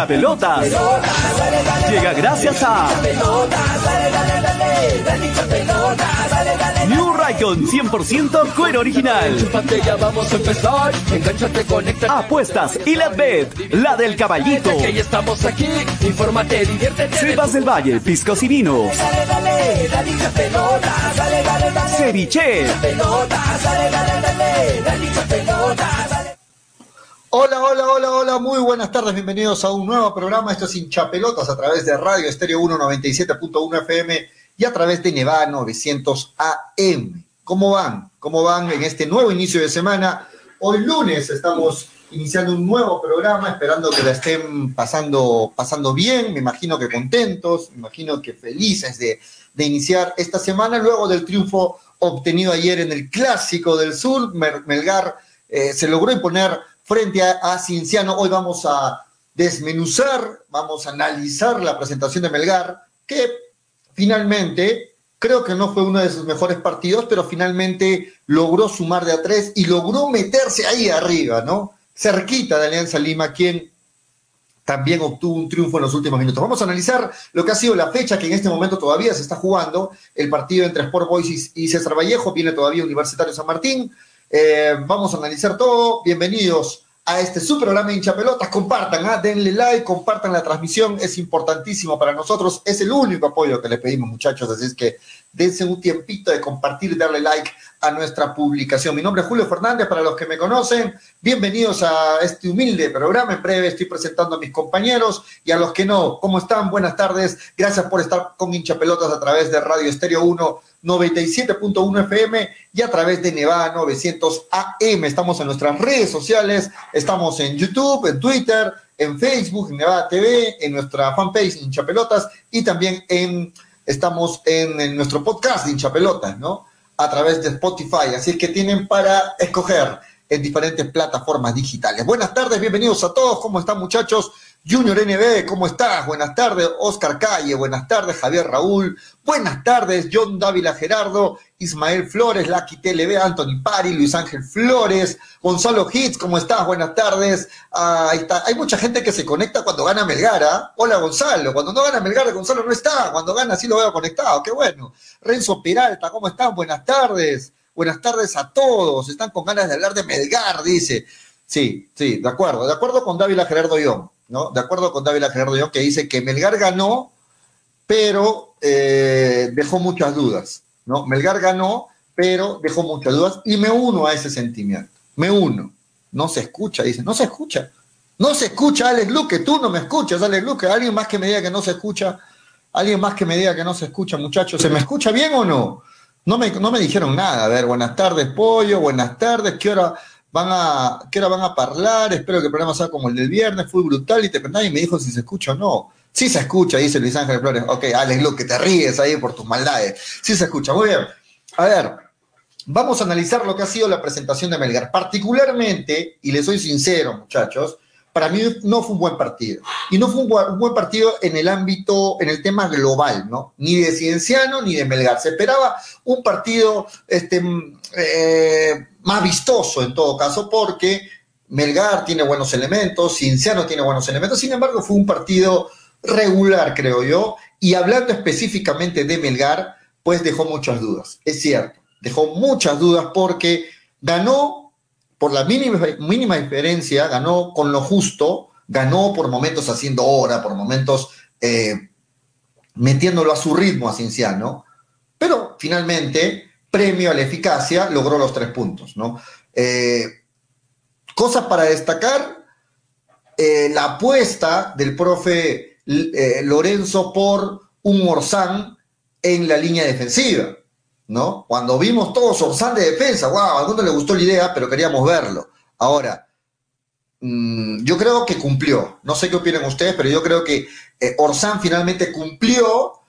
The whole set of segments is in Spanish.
hincha pelotas. Llega gracias a New Raycon 100% cuero original. vamos a empezar. Engánchate, conecta. Apuestas y la bet, la del caballito. Estamos aquí. Infórmate, diviértete. Sebas del Valle, piscos y vinos. Dale, Hola, hola, hola, hola, muy buenas tardes, bienvenidos a un nuevo programa, esto es Hinchapelotas a través de Radio Estéreo 197.1 FM y a través de Nevada 900 AM. ¿Cómo van? ¿Cómo van en este nuevo inicio de semana? Hoy lunes estamos iniciando un nuevo programa, esperando que la estén pasando, pasando bien, me imagino que contentos, me imagino que felices de, de iniciar esta semana, luego del triunfo obtenido ayer en el Clásico del Sur, Melgar eh, se logró imponer frente a, a Cinciano. Hoy vamos a desmenuzar, vamos a analizar la presentación de Melgar, que finalmente creo que no fue uno de sus mejores partidos, pero finalmente logró sumar de a tres y logró meterse ahí arriba, ¿no? Cerquita de Alianza Lima, quien también obtuvo un triunfo en los últimos minutos. Vamos a analizar lo que ha sido la fecha que en este momento todavía se está jugando, el partido entre Sport Boys y César Vallejo, viene todavía Universitario San Martín. Eh, vamos a analizar todo. Bienvenidos a este su programa hincha pelotas. Compartan, ¿ah? denle like, compartan la transmisión, es importantísimo para nosotros. Es el único apoyo que le pedimos, muchachos. Así es que dense un tiempito de compartir darle like a nuestra publicación. Mi nombre es Julio Fernández, para los que me conocen, bienvenidos a este humilde programa. En breve estoy presentando a mis compañeros y a los que no, ¿cómo están? Buenas tardes. Gracias por estar con hincha pelotas a través de Radio Estéreo 1 97.1 FM y a través de Nevada 900 AM. Estamos en nuestras redes sociales, estamos en YouTube, en Twitter, en Facebook, en Nevada TV, en nuestra fanpage Hinchapelotas y también en, estamos en, nuestro podcast de Hinchapelotas, ¿no? A través de Spotify. Así que tienen para escoger en diferentes plataformas digitales. Buenas tardes, bienvenidos a todos. ¿Cómo están, muchachos? Junior NB, ¿cómo estás? Buenas tardes, Oscar Calle, buenas tardes, Javier Raúl, buenas tardes, John Dávila Gerardo, Ismael Flores, Lucky TLB, Anthony Pari, Luis Ángel Flores, Gonzalo Hits, ¿cómo estás? Buenas tardes. Ah. Hay mucha gente que se conecta cuando gana Melgar, ¿ah? Hola Gonzalo, cuando no gana Melgar, Gonzalo no está, cuando gana sí lo veo conectado, qué bueno. Renzo Peralta, ¿cómo están? Buenas tardes. Buenas tardes a todos. Están con ganas de hablar de Melgar, dice. Sí, sí, de acuerdo. De acuerdo con Dávila Gerardo Ión, ¿no? De acuerdo con Dávila Gerardo que dice que Melgar ganó, pero eh, dejó muchas dudas, ¿no? Melgar ganó, pero dejó muchas dudas y me uno a ese sentimiento. Me uno. No se escucha, dice. No se escucha. No se escucha, Alex Luque. Tú no me escuchas, Alex Luque. Alguien más que me diga que no se escucha. Alguien más que me diga que no se escucha, muchachos. ¿Se me escucha bien o no? No me, no me dijeron nada. A ver, buenas tardes, pollo, buenas tardes. ¿Qué hora van a, qué hora van a hablar? Espero que el programa sea como el del viernes. Fue brutal y te, nadie me dijo si se escucha o no. Sí se escucha, dice Luis Ángel Flores. Ok, Alex Luque, te ríes ahí por tus maldades. Sí se escucha, muy bien. A ver, vamos a analizar lo que ha sido la presentación de Melgar. Particularmente, y le soy sincero, muchachos, para mí no fue un buen partido. Y no fue un buen, partido en el ámbito, en el tema global, ¿no? Ni de Cienciano ni de Melgar. Se esperaba un partido este, eh, más vistoso en todo caso, porque Melgar tiene buenos elementos, Cienciano tiene buenos elementos. Sin embargo, fue un partido regular, creo yo. Y hablando específicamente de Melgar, pues dejó muchas dudas. Es cierto, dejó muchas dudas porque ganó por la mínima, mínima diferencia, ganó con lo justo, ganó por momentos haciendo hora, por momentos eh, metiéndolo a su ritmo a Cinciano, pero finalmente, premio a la eficacia, logró los tres puntos, ¿no? Eh, cosas para destacar, eh, la apuesta del profe eh, Lorenzo por un Morzán en la línea defensiva. ¿no? Cuando vimos todos Orsán de defensa, wow, a algunos le gustó la idea, pero queríamos verlo. Ahora, mmm, yo creo que cumplió. No sé qué opinan ustedes, pero yo creo que eh, Orsán finalmente cumplió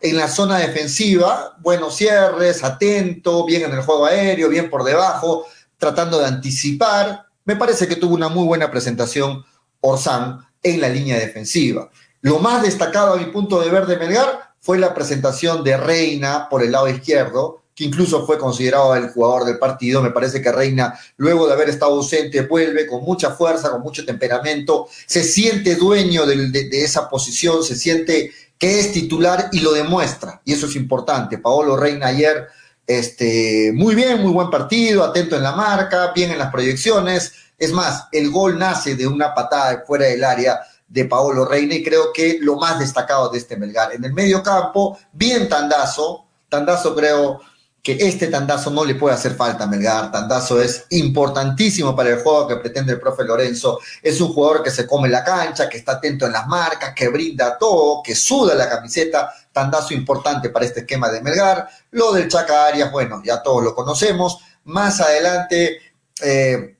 en la zona defensiva, buenos cierres, atento, bien en el juego aéreo, bien por debajo, tratando de anticipar. Me parece que tuvo una muy buena presentación Orsán en la línea defensiva. Lo más destacado a mi punto de ver de Melgar fue la presentación de Reina por el lado izquierdo, que incluso fue considerado el jugador del partido. Me parece que Reina, luego de haber estado ausente, vuelve con mucha fuerza, con mucho temperamento, se siente dueño de, de esa posición, se siente que es titular y lo demuestra. Y eso es importante. Paolo Reina ayer, este, muy bien, muy buen partido, atento en la marca, bien en las proyecciones. Es más, el gol nace de una patada fuera del área de Paolo Reina y creo que lo más destacado de este Melgar. En el medio campo, bien Tandazo. Tandazo creo que este tandazo no le puede hacer falta a Melgar. Tandazo es importantísimo para el juego que pretende el profe Lorenzo. Es un jugador que se come la cancha, que está atento en las marcas, que brinda todo, que suda la camiseta. Tandazo importante para este esquema de Melgar. Lo del Chaca Arias, bueno, ya todos lo conocemos. Más adelante, eh,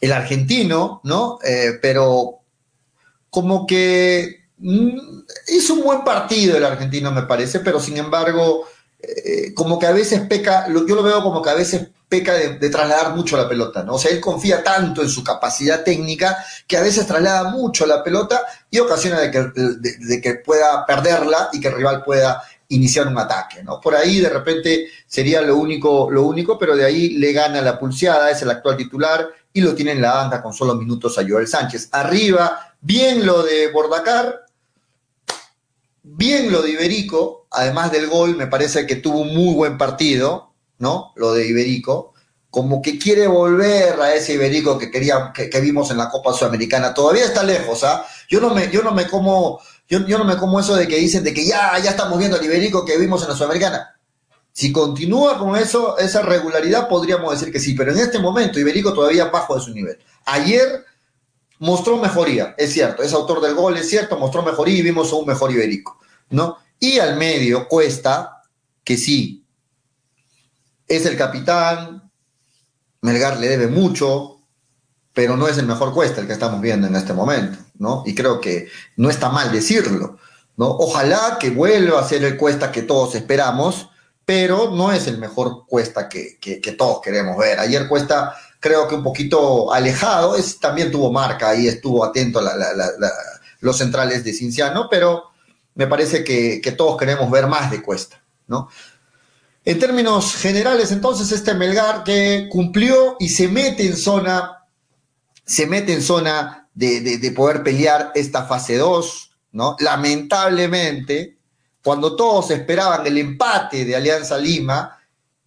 el argentino, ¿no? Eh, pero como que mm, hizo un buen partido el argentino, me parece, pero sin embargo eh, como que a veces peca, yo lo veo como que a veces peca de, trasladar mucho la pelota, ¿no? O sea, él confía tanto en su capacidad técnica que a veces traslada mucho la pelota y ocasiona de que, de, que pueda perderla y que el rival pueda iniciar un ataque, ¿no? Por ahí de repente sería lo único, lo único, pero de ahí le gana la pulseada, es el actual titular y lo tiene en la banca con solo minutos a Joel Sánchez. Arriba, bien lo de Bordacar, bien lo de Iberico, además del gol, me parece que tuvo un muy buen partido, ¿no? Lo de Iberico, como que quiere volver a ese Iberico que quería, que, vimos en la Copa Sudamericana. Todavía está lejos, ¿ah? Yo no me, yo no me como, yo, no me como eso de que dicen de que ya, ya estamos viendo al Iberico que vimos en la Sudamericana. Si continúa con eso, esa regularidad, podríamos decir que sí, pero en este momento Iberico todavía bajo de su nivel. Ayer mostró mejoría, es cierto, es autor del gol, es cierto, mostró mejoría y vimos a un mejor Iberico, ¿no? Y al medio Cuesta, que sí, es el capitán, Melgar le debe mucho, pero no es el mejor Cuesta el que estamos viendo en este momento, ¿no? Y creo que no está mal decirlo, ¿no? Ojalá que vuelva a ser el Cuesta que todos esperamos, pero no es el mejor Cuesta que, que todos queremos ver. Ayer Cuesta creo que un poquito alejado, es, también tuvo marca y estuvo atento a los centrales de Cinciano, pero me parece que, todos queremos ver más de Cuesta, ¿no? En términos generales, entonces, este Melgar que cumplió y se mete en zona, se mete en zona de, de poder pelear esta fase 2, ¿no? Lamentablemente, cuando todos esperaban el empate de Alianza Lima,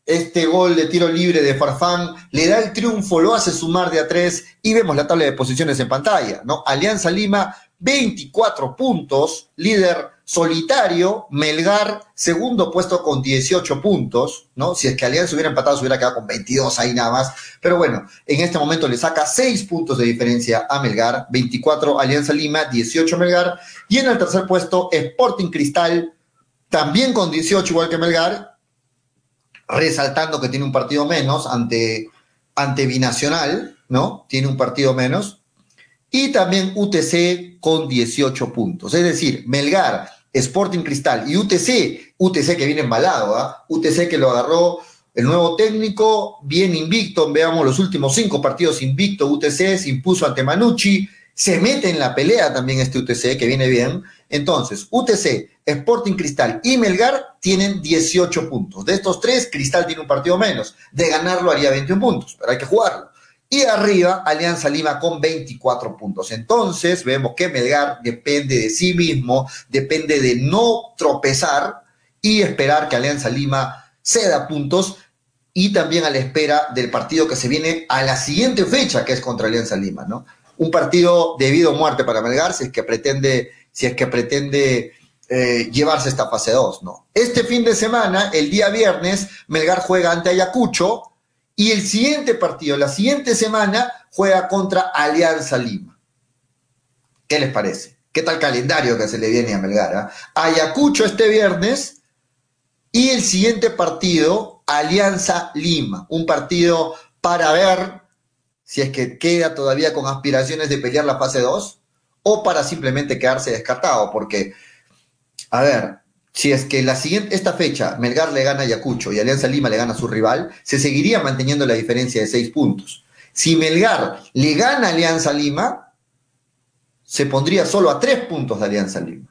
este gol de tiro libre de Farfán le da el triunfo, lo hace sumar de a tres y vemos la tabla de posiciones en pantalla, ¿no? Alianza Lima, 24 puntos, líder solitario, Melgar, segundo puesto con 18 puntos, ¿no? Si es que Alianza hubiera empatado, se hubiera quedado con 22 ahí nada más. Pero bueno, en este momento le saca 6 puntos de diferencia a Melgar, 24 Alianza Lima, 18 Melgar. Y en el tercer puesto, Sporting Cristal, también con 18 igual que Melgar, resaltando que tiene un partido menos ante, ante Binacional, ¿no? Tiene un partido menos. Y también UTC con 18 puntos. Es decir, Melgar, Sporting Cristal y UTC, UTC que viene embalado, ¿ah? UTC que lo agarró el nuevo técnico, bien invicto, veamos los últimos cinco partidos invicto, UTC se impuso ante Manucci, se mete en la pelea también este UTC, que viene bien, entonces, UTC, Sporting Cristal y Melgar tienen 18 puntos. De estos tres, Cristal tiene un partido menos. De ganarlo haría 21 puntos, pero hay que jugarlo. Y arriba, Alianza Lima con 24 puntos. Entonces, vemos que Melgar depende de sí mismo, depende de no tropezar y esperar que Alianza Lima ceda puntos y también a la espera del partido que se viene a la siguiente fecha, que es contra Alianza Lima, ¿no? Un partido debido a muerte para Melgar, si es que pretende si es que pretende eh, llevarse esta fase 2, ¿no? Este fin de semana, el día viernes, Melgar juega ante Ayacucho y el siguiente partido, la siguiente semana, juega contra Alianza Lima. ¿Qué les parece? ¿Qué tal calendario que se le viene a Melgar? Ah? Ayacucho este viernes y el siguiente partido, Alianza Lima. Un partido para ver si es que queda todavía con aspiraciones de pelear la fase 2 o para simplemente quedarse descartado, porque, a ver, si es que la siguiente, esta fecha Melgar le gana a Ayacucho y Alianza Lima le gana a su rival, se seguiría manteniendo la diferencia de seis puntos. Si Melgar le gana a Alianza Lima, se pondría solo a tres puntos de Alianza Lima.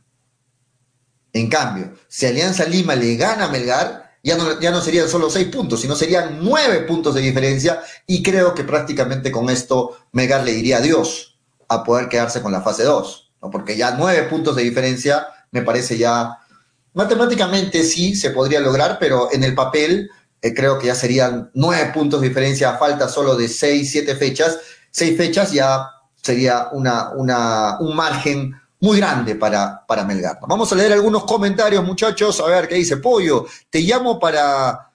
En cambio, si Alianza Lima le gana a Melgar, ya no, ya no serían solo seis puntos, sino serían nueve puntos de diferencia y creo que prácticamente con esto Melgar le diría adiós a poder quedarse con la fase 2, ¿no? porque ya nueve puntos de diferencia me parece ya, matemáticamente sí se podría lograr, pero en el papel eh, creo que ya serían nueve puntos de diferencia a falta solo de seis, siete fechas, seis fechas ya sería una, una, un margen muy grande para, para Melgar. Vamos a leer algunos comentarios, muchachos, a ver qué dice Pollo. Te llamo para,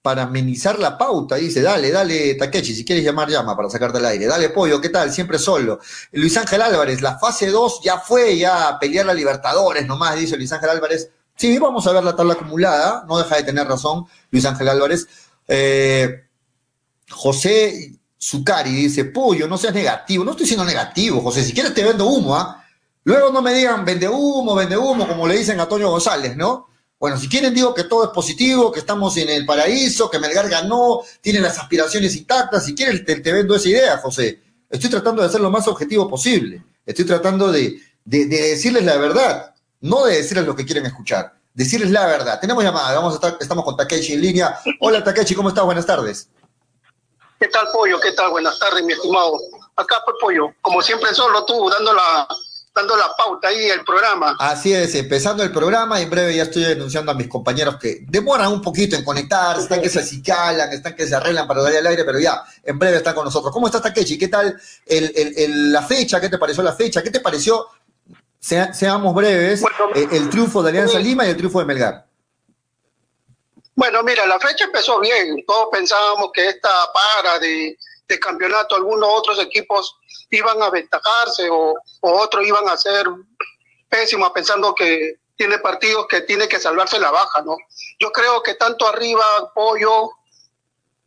para amenizar la pauta, dice, dale, dale, Takechi, si quieres llamar, llama para sacarte al aire. Dale, Pollo, ¿qué tal? Siempre solo. Luis Ángel Álvarez, la fase 2 ya fue, ya a pelear la Libertadores nomás, dice Luis Ángel Álvarez. Sí, vamos a ver la tabla acumulada, no deja de tener razón Luis Ángel Álvarez. Eh, José Zucari dice, Pollo, no seas negativo. No estoy siendo negativo, José, si quieres te vendo humo, ¿ah? Luego no me digan vende humo, vende humo, como le dicen a Toño González, ¿no? Bueno, si quieren digo que todo es positivo, que estamos en el paraíso, que Melgar ganó, tiene las aspiraciones intactas. Si quieren te, vendo esa idea, José. Estoy tratando de ser lo más objetivo posible. Estoy tratando de, decirles la verdad, no de decirles lo que quieren escuchar. Decirles la verdad. Tenemos llamada, vamos a estar, estamos con Takechi en línea. Hola Takechi, ¿cómo estás? Buenas tardes. ¿Qué tal, Pollo? ¿Qué tal? Buenas tardes, mi estimado. Acá, pues, Pollo, como siempre, solo tú, dando la, dando la pauta ahí el programa. Así es, empezando el programa y en breve ya estoy denunciando a mis compañeros que demoran un poquito en conectarse, están que se acicalan, están que se arreglan para darle al aire, pero ya, en breve están con nosotros. ¿Cómo estás, Takechi? ¿Qué tal la fecha? ¿Qué te pareció la fecha? ¿Qué te pareció, seamos breves, eh, el triunfo de Alianza Lima y el triunfo de Melgar? Bueno, mira, la fecha empezó bien. Todos pensábamos que esta para de de campeonato, algunos otros equipos iban a aventajarse o, otros iban a ser pésimos pensando que tiene partidos que tiene que salvarse la baja, ¿no? Yo creo que tanto arriba, Pollo,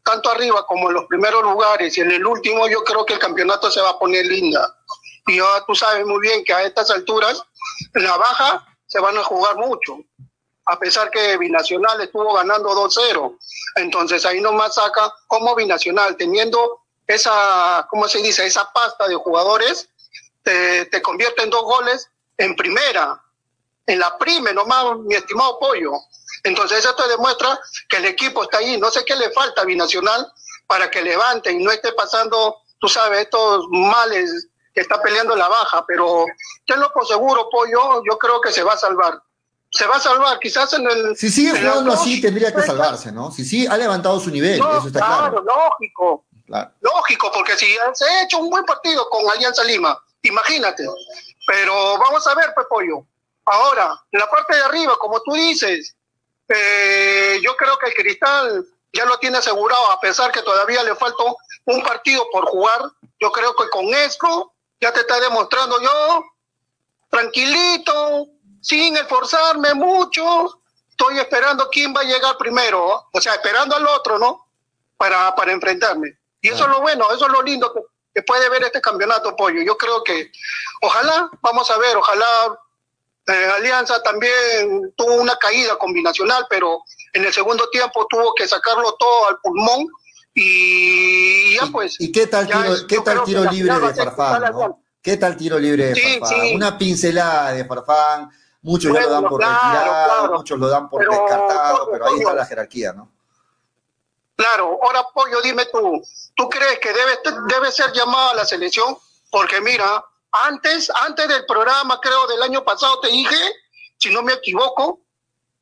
tanto arriba como en los primeros lugares y en el último, yo creo que el campeonato se va a poner linda. Y ya tú sabes muy bien que a estas alturas, la baja se van a jugar mucho a pesar que Binacional estuvo ganando 2-0. Entonces ahí nomás saca como Binacional, teniendo esa, ¿cómo se dice? Esa pasta de jugadores te, te convierte en dos goles en primera, en la prime nomás, mi estimado Pollo. Entonces eso te demuestra que el equipo está ahí. No sé qué le falta a Binacional para que levante y no esté pasando, tú sabes, estos males está peleando la baja, pero tenlo por seguro, Pollo, yo creo que se va a salvar. Se va a salvar, quizás en el... Si sigue jugando así, tendría que salvarse, ¿no? Si sí, ha levantado su nivel, eso está claro. Claro, lógico. Lógico, porque si se ha hecho un buen partido con Alianza Lima, imagínate. Pero vamos a ver, pues, Pollo. Ahora, en la parte de arriba, como tú dices, eh, yo creo que el Cristal ya lo tiene asegurado, a pesar que todavía le falta un partido por jugar. Yo creo que con esto ya te está demostrando yo, tranquilito, sin esforzarme mucho, estoy esperando quién va a llegar primero, o sea, esperando al otro, ¿no? Para, para enfrentarme. Y eso es lo bueno, eso es lo lindo que, puede ver este campeonato, Pollo. Yo creo que, ojalá, vamos a ver, ojalá eh, Alianza también tuvo una caída combinacional, pero en el segundo tiempo tuvo que sacarlo todo al pulmón y ya pues. ¿Y qué tal tiro, ¿qué tal tiro libre de Farfán? ¿Qué tal tiro libre de Farfán? Una pincelada de Farfán, muchos ya lo dan por retirado, muchos lo dan por descartado, pero ahí está la jerarquía, ¿no? Claro, ahora Pollo, dime tú, ¿tú crees que debe, debe ser llamado a la selección? Porque mira, antes, antes del programa, creo del año pasado, te dije, si no me equivoco,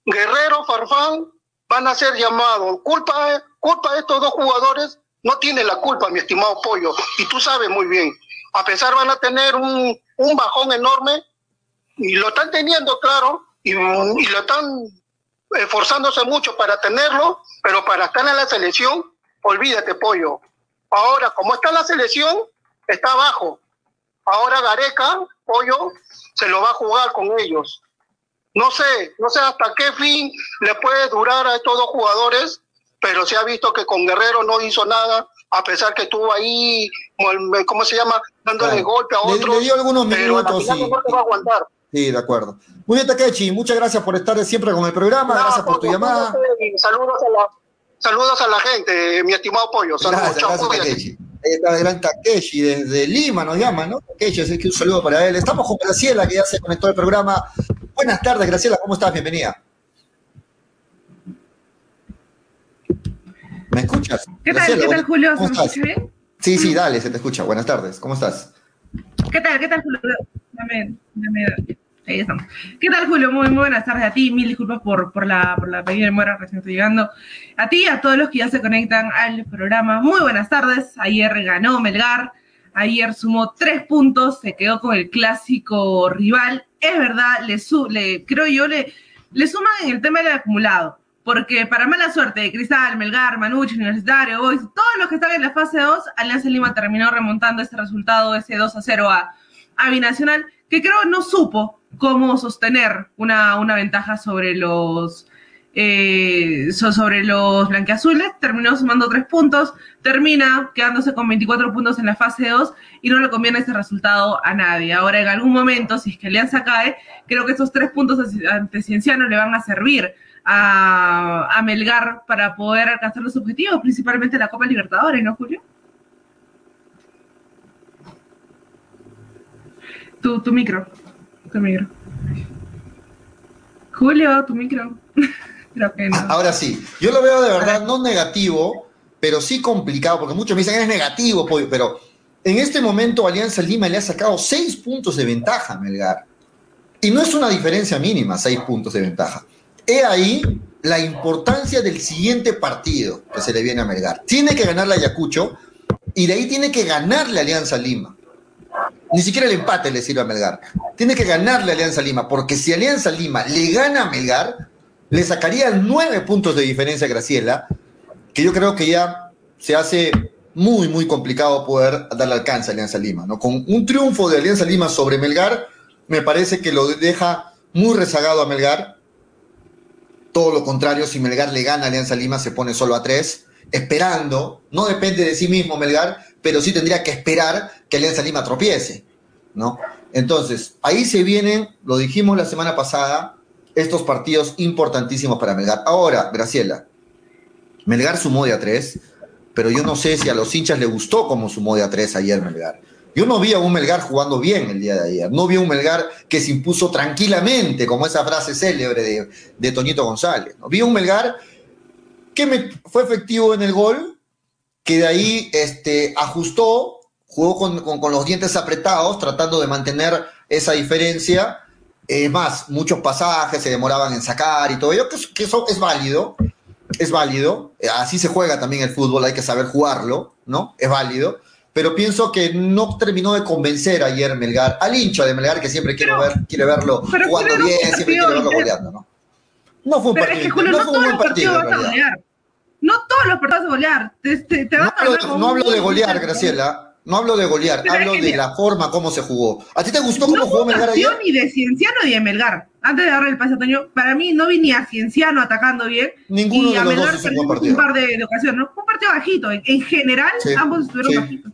Guerrero, Farfán van a ser llamados. Culpa, culpa de estos dos jugadores, no tiene la culpa, mi estimado Pollo, y tú sabes muy bien. A pesar van a tener un, un bajón enorme, y lo están teniendo, claro, y, lo están esforzándose mucho para tenerlo, pero para estar en la selección, olvídate, pollo. Ahora, como está la selección, está abajo. Ahora Gareca, pollo, se lo va a jugar con ellos. No sé, no sé hasta qué fin le puede durar a estos dos jugadores, pero se ha visto que con Guerrero no hizo nada, a pesar que estuvo ahí, ¿cómo se llama? Dándole golpe a otros. Le, dio algunos minutos, sí. va a aguantar. Sí, de acuerdo. Muy bien, Takechi, muchas gracias por estar siempre con el programa, gracias por tu llamada. Saludos a, la, saludos a la gente, mi estimado Pollo. Saludos, gracias, gracias está el gran Takechi desde Lima, nos llama, ¿no? Takechi, así que un saludo para él. Estamos con Graciela, que ya se conectó al programa. Buenas tardes, Graciela, ¿cómo estás? Bienvenida. ¿Me escuchas? ¿Qué tal, ¿qué tal Julio? ¿Se me escucha bien? Sí, sí, dale, se te escucha. Buenas tardes, ¿cómo estás? ¿Qué tal, qué tal Julio? Dame, dame, ahí estamos. ¿Qué tal Julio? Muy, muy buenas tardes a ti. Mil disculpas por, por la, por la pedida de mora, recién estoy llegando. A ti, a todos los que ya se conectan al programa. Muy buenas tardes. Ayer ganó Melgar. Ayer sumó tres puntos, se quedó con el clásico rival. Es verdad, le, su, le creo yo, le, le suman en el tema del acumulado porque para mala suerte de Cristal, Melgar, Manucci, Universitario, Boys, todos los que están en la fase 2, Alianza Lima terminó remontando ese resultado, ese 2 a 0 a, Binacional, que creo no supo cómo sostener una, una ventaja sobre los eh, sobre los blanqueazules, terminó sumando tres puntos, termina quedándose con 24 puntos en la fase 2 y no le conviene ese resultado a nadie. Ahora, en algún momento, si es que Alianza cae, creo que esos tres puntos ante Cienciano le van a servir a, Melgar para poder alcanzar los objetivos, principalmente la Copa Libertadores, ¿no, Julio? Tu, tu micro, tu micro. Julio, tu micro. Ahora sí, yo lo veo de verdad no negativo, pero sí complicado, porque muchos me dicen es negativo, pero en este momento Alianza Lima le ha sacado seis puntos de ventaja a Melgar. Y no es una diferencia mínima, seis puntos de ventaja. He ahí la importancia del siguiente partido que se le viene a Melgar. Tiene que ganar la Ayacucho y de ahí tiene que ganarle Alianza Lima. Ni siquiera el empate le sirve a Melgar. Tiene que ganarle a Alianza Lima, porque si Alianza Lima le gana a Melgar, le sacaría nueve puntos de diferencia a Graciela, que yo creo que ya se hace muy, muy complicado poder darle alcance a Alianza Lima. ¿no? Con un triunfo de Alianza Lima sobre Melgar, me parece que lo deja muy rezagado a Melgar todo lo contrario, si Melgar le gana a Alianza Lima, se pone solo a tres, esperando, no depende de sí mismo Melgar, pero sí tendría que esperar que Alianza Lima tropiece, ¿no? Entonces, ahí se vienen, lo dijimos la semana pasada, estos partidos importantísimos para Melgar. Ahora, Graciela, Melgar sumó de a tres, pero yo no sé si a los hinchas le gustó como sumó de a tres ayer Melgar. Yo no vi a un Melgar jugando bien el día de ayer. No vi a un Melgar que se impuso tranquilamente, como esa frase célebre de, de Toñito González. ¿no? Vi a un Melgar que me, fue efectivo en el gol, que de ahí este, ajustó, jugó con, los dientes apretados, tratando de mantener esa diferencia. Más, muchos pasajes se demoraban en sacar y todo ello, que eso es válido, es válido. Así se juega también el fútbol, hay que saber jugarlo, ¿no? Es válido pero pienso que no terminó de convencer ayer Melgar, al hincha de Melgar que siempre quiere, ver, quiere verlo jugando bien, siempre quiere verlo goleando, ¿no? No fue un partido, es que, no, fue un buen partido. No todos los partidos de golear. no, hablo, no hablo de golear, Graciela. No hablo de golear, hablo de la forma como se jugó. ¿A ti te gustó cómo jugó Melgar ayer? ni de Cienciano ni de Melgar. Antes de darle el pase a Toño, para mí no vi ni a Cienciano atacando bien. Ninguno y de a los Melgar dos un, un par de, ocasiones. ¿no? Fue un partido bajito. En, general, ambos estuvieron bajitos.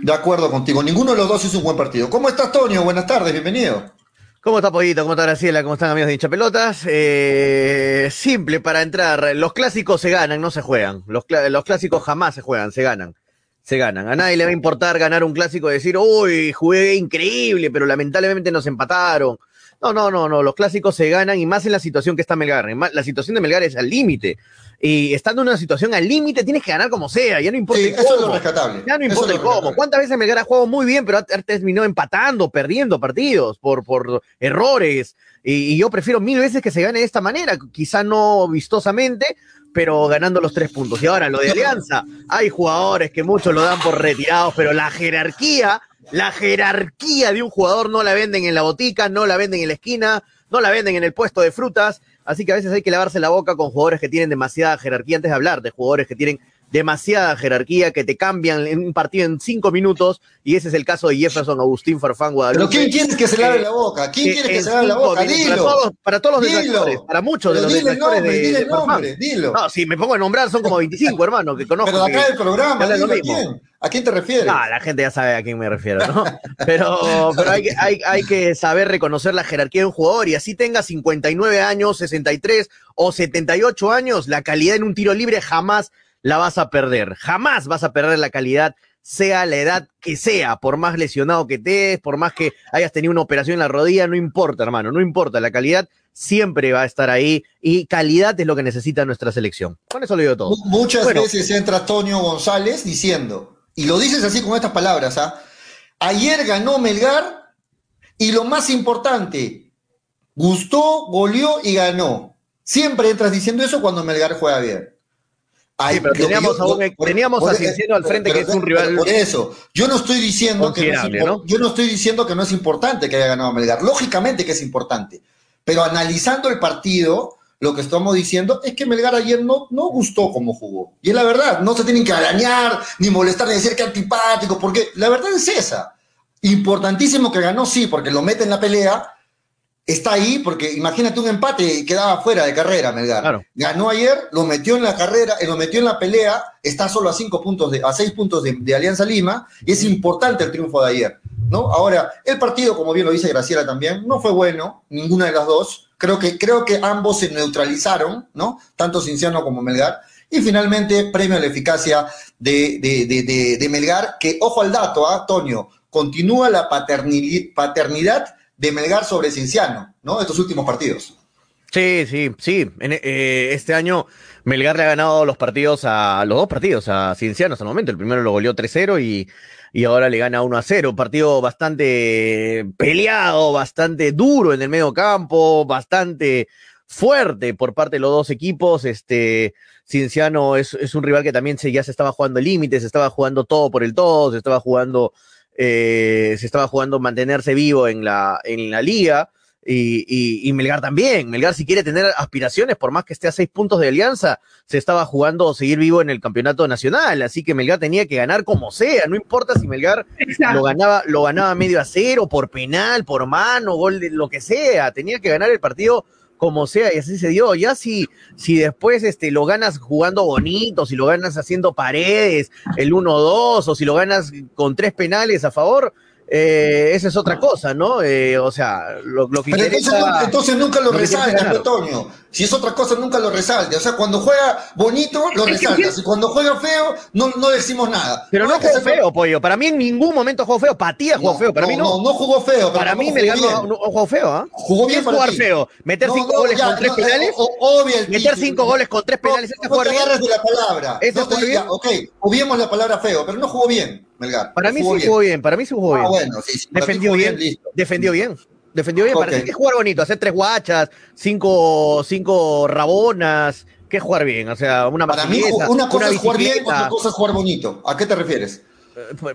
De acuerdo contigo. Ninguno de los dos hizo un buen partido. ¿Cómo estás, Toño? Buenas tardes, bienvenido. ¿Cómo está Pollito? ¿Cómo está Graciela? ¿Cómo están amigos de hinchapelotas? Eh, simple para entrar. Los clásicos se ganan, no se juegan. Los, los clásicos jamás se juegan, se ganan se ganan. A nadie le va a importar ganar un clásico y decir, uy, jugué increíble, pero lamentablemente nos empataron. No, no, no, no, los clásicos se ganan y más en la situación que está Melgar. La situación de Melgar es al límite. Y estando en una situación al límite, tienes que ganar como sea, ya no importa cómo. Eso es lo rescatable. Ya no importa cómo. ¿Cuántas veces Melgar ha jugado muy bien, pero ha terminado empatando, perdiendo partidos por, por errores? Y, y, yo prefiero mil veces que se gane de esta manera, quizá no vistosamente, pero ganando los tres puntos. Y ahora lo de Alianza, hay jugadores que muchos lo dan por retirados, pero la jerarquía, la jerarquía de un jugador no la venden en la botica, no la venden en la esquina, no la venden en el puesto de frutas. Así que a veces hay que lavarse la boca con jugadores que tienen demasiada jerarquía antes de hablar de jugadores que tienen demasiada jerarquía que te cambian en un partido en cinco minutos, y ese es el caso de Jefferson Agustín Farfán Guadalupe. Pero ¿quién quiere que se lave la boca? ¿Quién quiere que se lave la boca? Dilo. Para todos, para todos los detractores, para muchos de los detractores de, dile el nombre, dilo. No, si me pongo a nombrar son como 25, hermano, que conozco. Pero de acá del programa, dilo, ¿a quién? ¿A quién te refieres? No, la gente ya sabe a quién me refiero, ¿no? Pero, pero hay, hay, hay que saber reconocer la jerarquía de un jugador y así tenga 59 años, 63 o 78 años, la calidad en un tiro libre jamás la vas a perder. Jamás vas a perder la calidad sea la edad que sea, por más lesionado que estés, por más que hayas tenido una operación en la rodilla, no importa, hermano, no importa, la calidad siempre va a estar ahí y calidad es lo que necesita nuestra selección. Con eso lo digo todo. Muchas veces entra Antonio González diciendo, y lo dices así con estas palabras, ¿ah? Ayer ganó Melgar y lo más importante, gustó, goleó y ganó. Siempre entras diciendo eso cuando Melgar juega bien. Sí, pero teníamos, yo, a, un, por, teníamos por, a al frente pero, que es un rival. Por eso, yo no estoy diciendo que no, es, ¿no? yo no estoy diciendo que no es importante que haya ganado Melgar. Lógicamente que es importante. Pero analizando el partido, lo que estamos diciendo es que Melgar ayer no, no gustó como jugó. Y es la verdad, no se tienen que arañar, ni molestar, ni decir que antipático, porque la verdad es esa. Importantísimo que ganó, sí, porque lo mete en la pelea, está ahí, porque imagínate un empate y quedaba fuera de carrera Melgar. Claro. Ganó ayer, lo metió en la carrera, eh, lo metió en la pelea, está solo a cinco puntos, de, a seis puntos de, de Alianza Lima, y es importante el triunfo de ayer. ¿No? Ahora, el partido, como bien lo dice Graciela también, no fue bueno, ninguna de las dos. Creo que, creo que ambos se neutralizaron, ¿no? Tanto Cinciano como Melgar. Y finalmente, premio a la eficacia de, de, de, de Melgar, que, ojo al dato, ¿ah, Antonio? Continúa la paternidad de Melgar sobre Cinciano, ¿no? Estos últimos partidos. Sí, sí, sí. Eh, este año Melgar le ha ganado los partidos a los dos partidos a Cienciano hasta el momento. El primero lo goleó 3-0 y y ahora le gana 1 a 0. Un partido bastante peleado, bastante duro en el medio campo, bastante fuerte por parte de los dos equipos. Este Cienciano es, es un rival que también se, ya se estaba jugando límites, se estaba jugando todo por el todo, se estaba jugando, eh, se estaba jugando mantenerse vivo en la, en la liga. Y, y, y, Melgar también. Melgar, si quiere tener aspiraciones, por más que esté a seis puntos de alianza, se estaba jugando seguir vivo en el campeonato nacional. Así que Melgar tenía que ganar como sea. No importa si Melgar lo ganaba, lo ganaba medio a cero, por penal, por mano, gol de lo que sea. Tenía que ganar el partido como sea, y así se dio. Ya si, si después este, lo ganas jugando bonito, si lo ganas haciendo paredes, el 1-2, o si lo ganas con tres penales a favor, eh, esa es otra cosa, ¿no? Eh, o sea, lo, lo que Pero interesa, entonces, entonces, nunca lo, lo resalta, Antonio. Si es otra cosa, nunca lo resalte. O sea, cuando juega bonito, lo resaltas. Y cuando juega feo, no, no decimos nada. Pero no, no jugó feo, fue... Pollo. Para mí en ningún momento jugó feo. Patía jugó no, feo. Para mí no. No, jugó feo. para mí me ganó, no, jugó feo, ¿ah? ¿eh? Jugó bien ¿Qué es jugar ti? feo? ¿Meter cinco goles ya, con tres penales? Obvio. ¿Meter cinco goles con tres penales? No, te agarras de la palabra. ¿Eso te diga, ok, obviemos la palabra feo, pero no jugó bien, Melgar. Para mí sí bien. jugó bien. Para mí sí jugó bien. Ah, bueno, sí, sí. Defendió bien. Defendió bien. Defendió bien, okay. para que jugar bonito, hacer tres guachas, cinco, cinco rabonas, que jugar bien, o sea, una Para mí, una cosa una es jugar bien, otra cosa es jugar bonito. ¿A qué te refieres?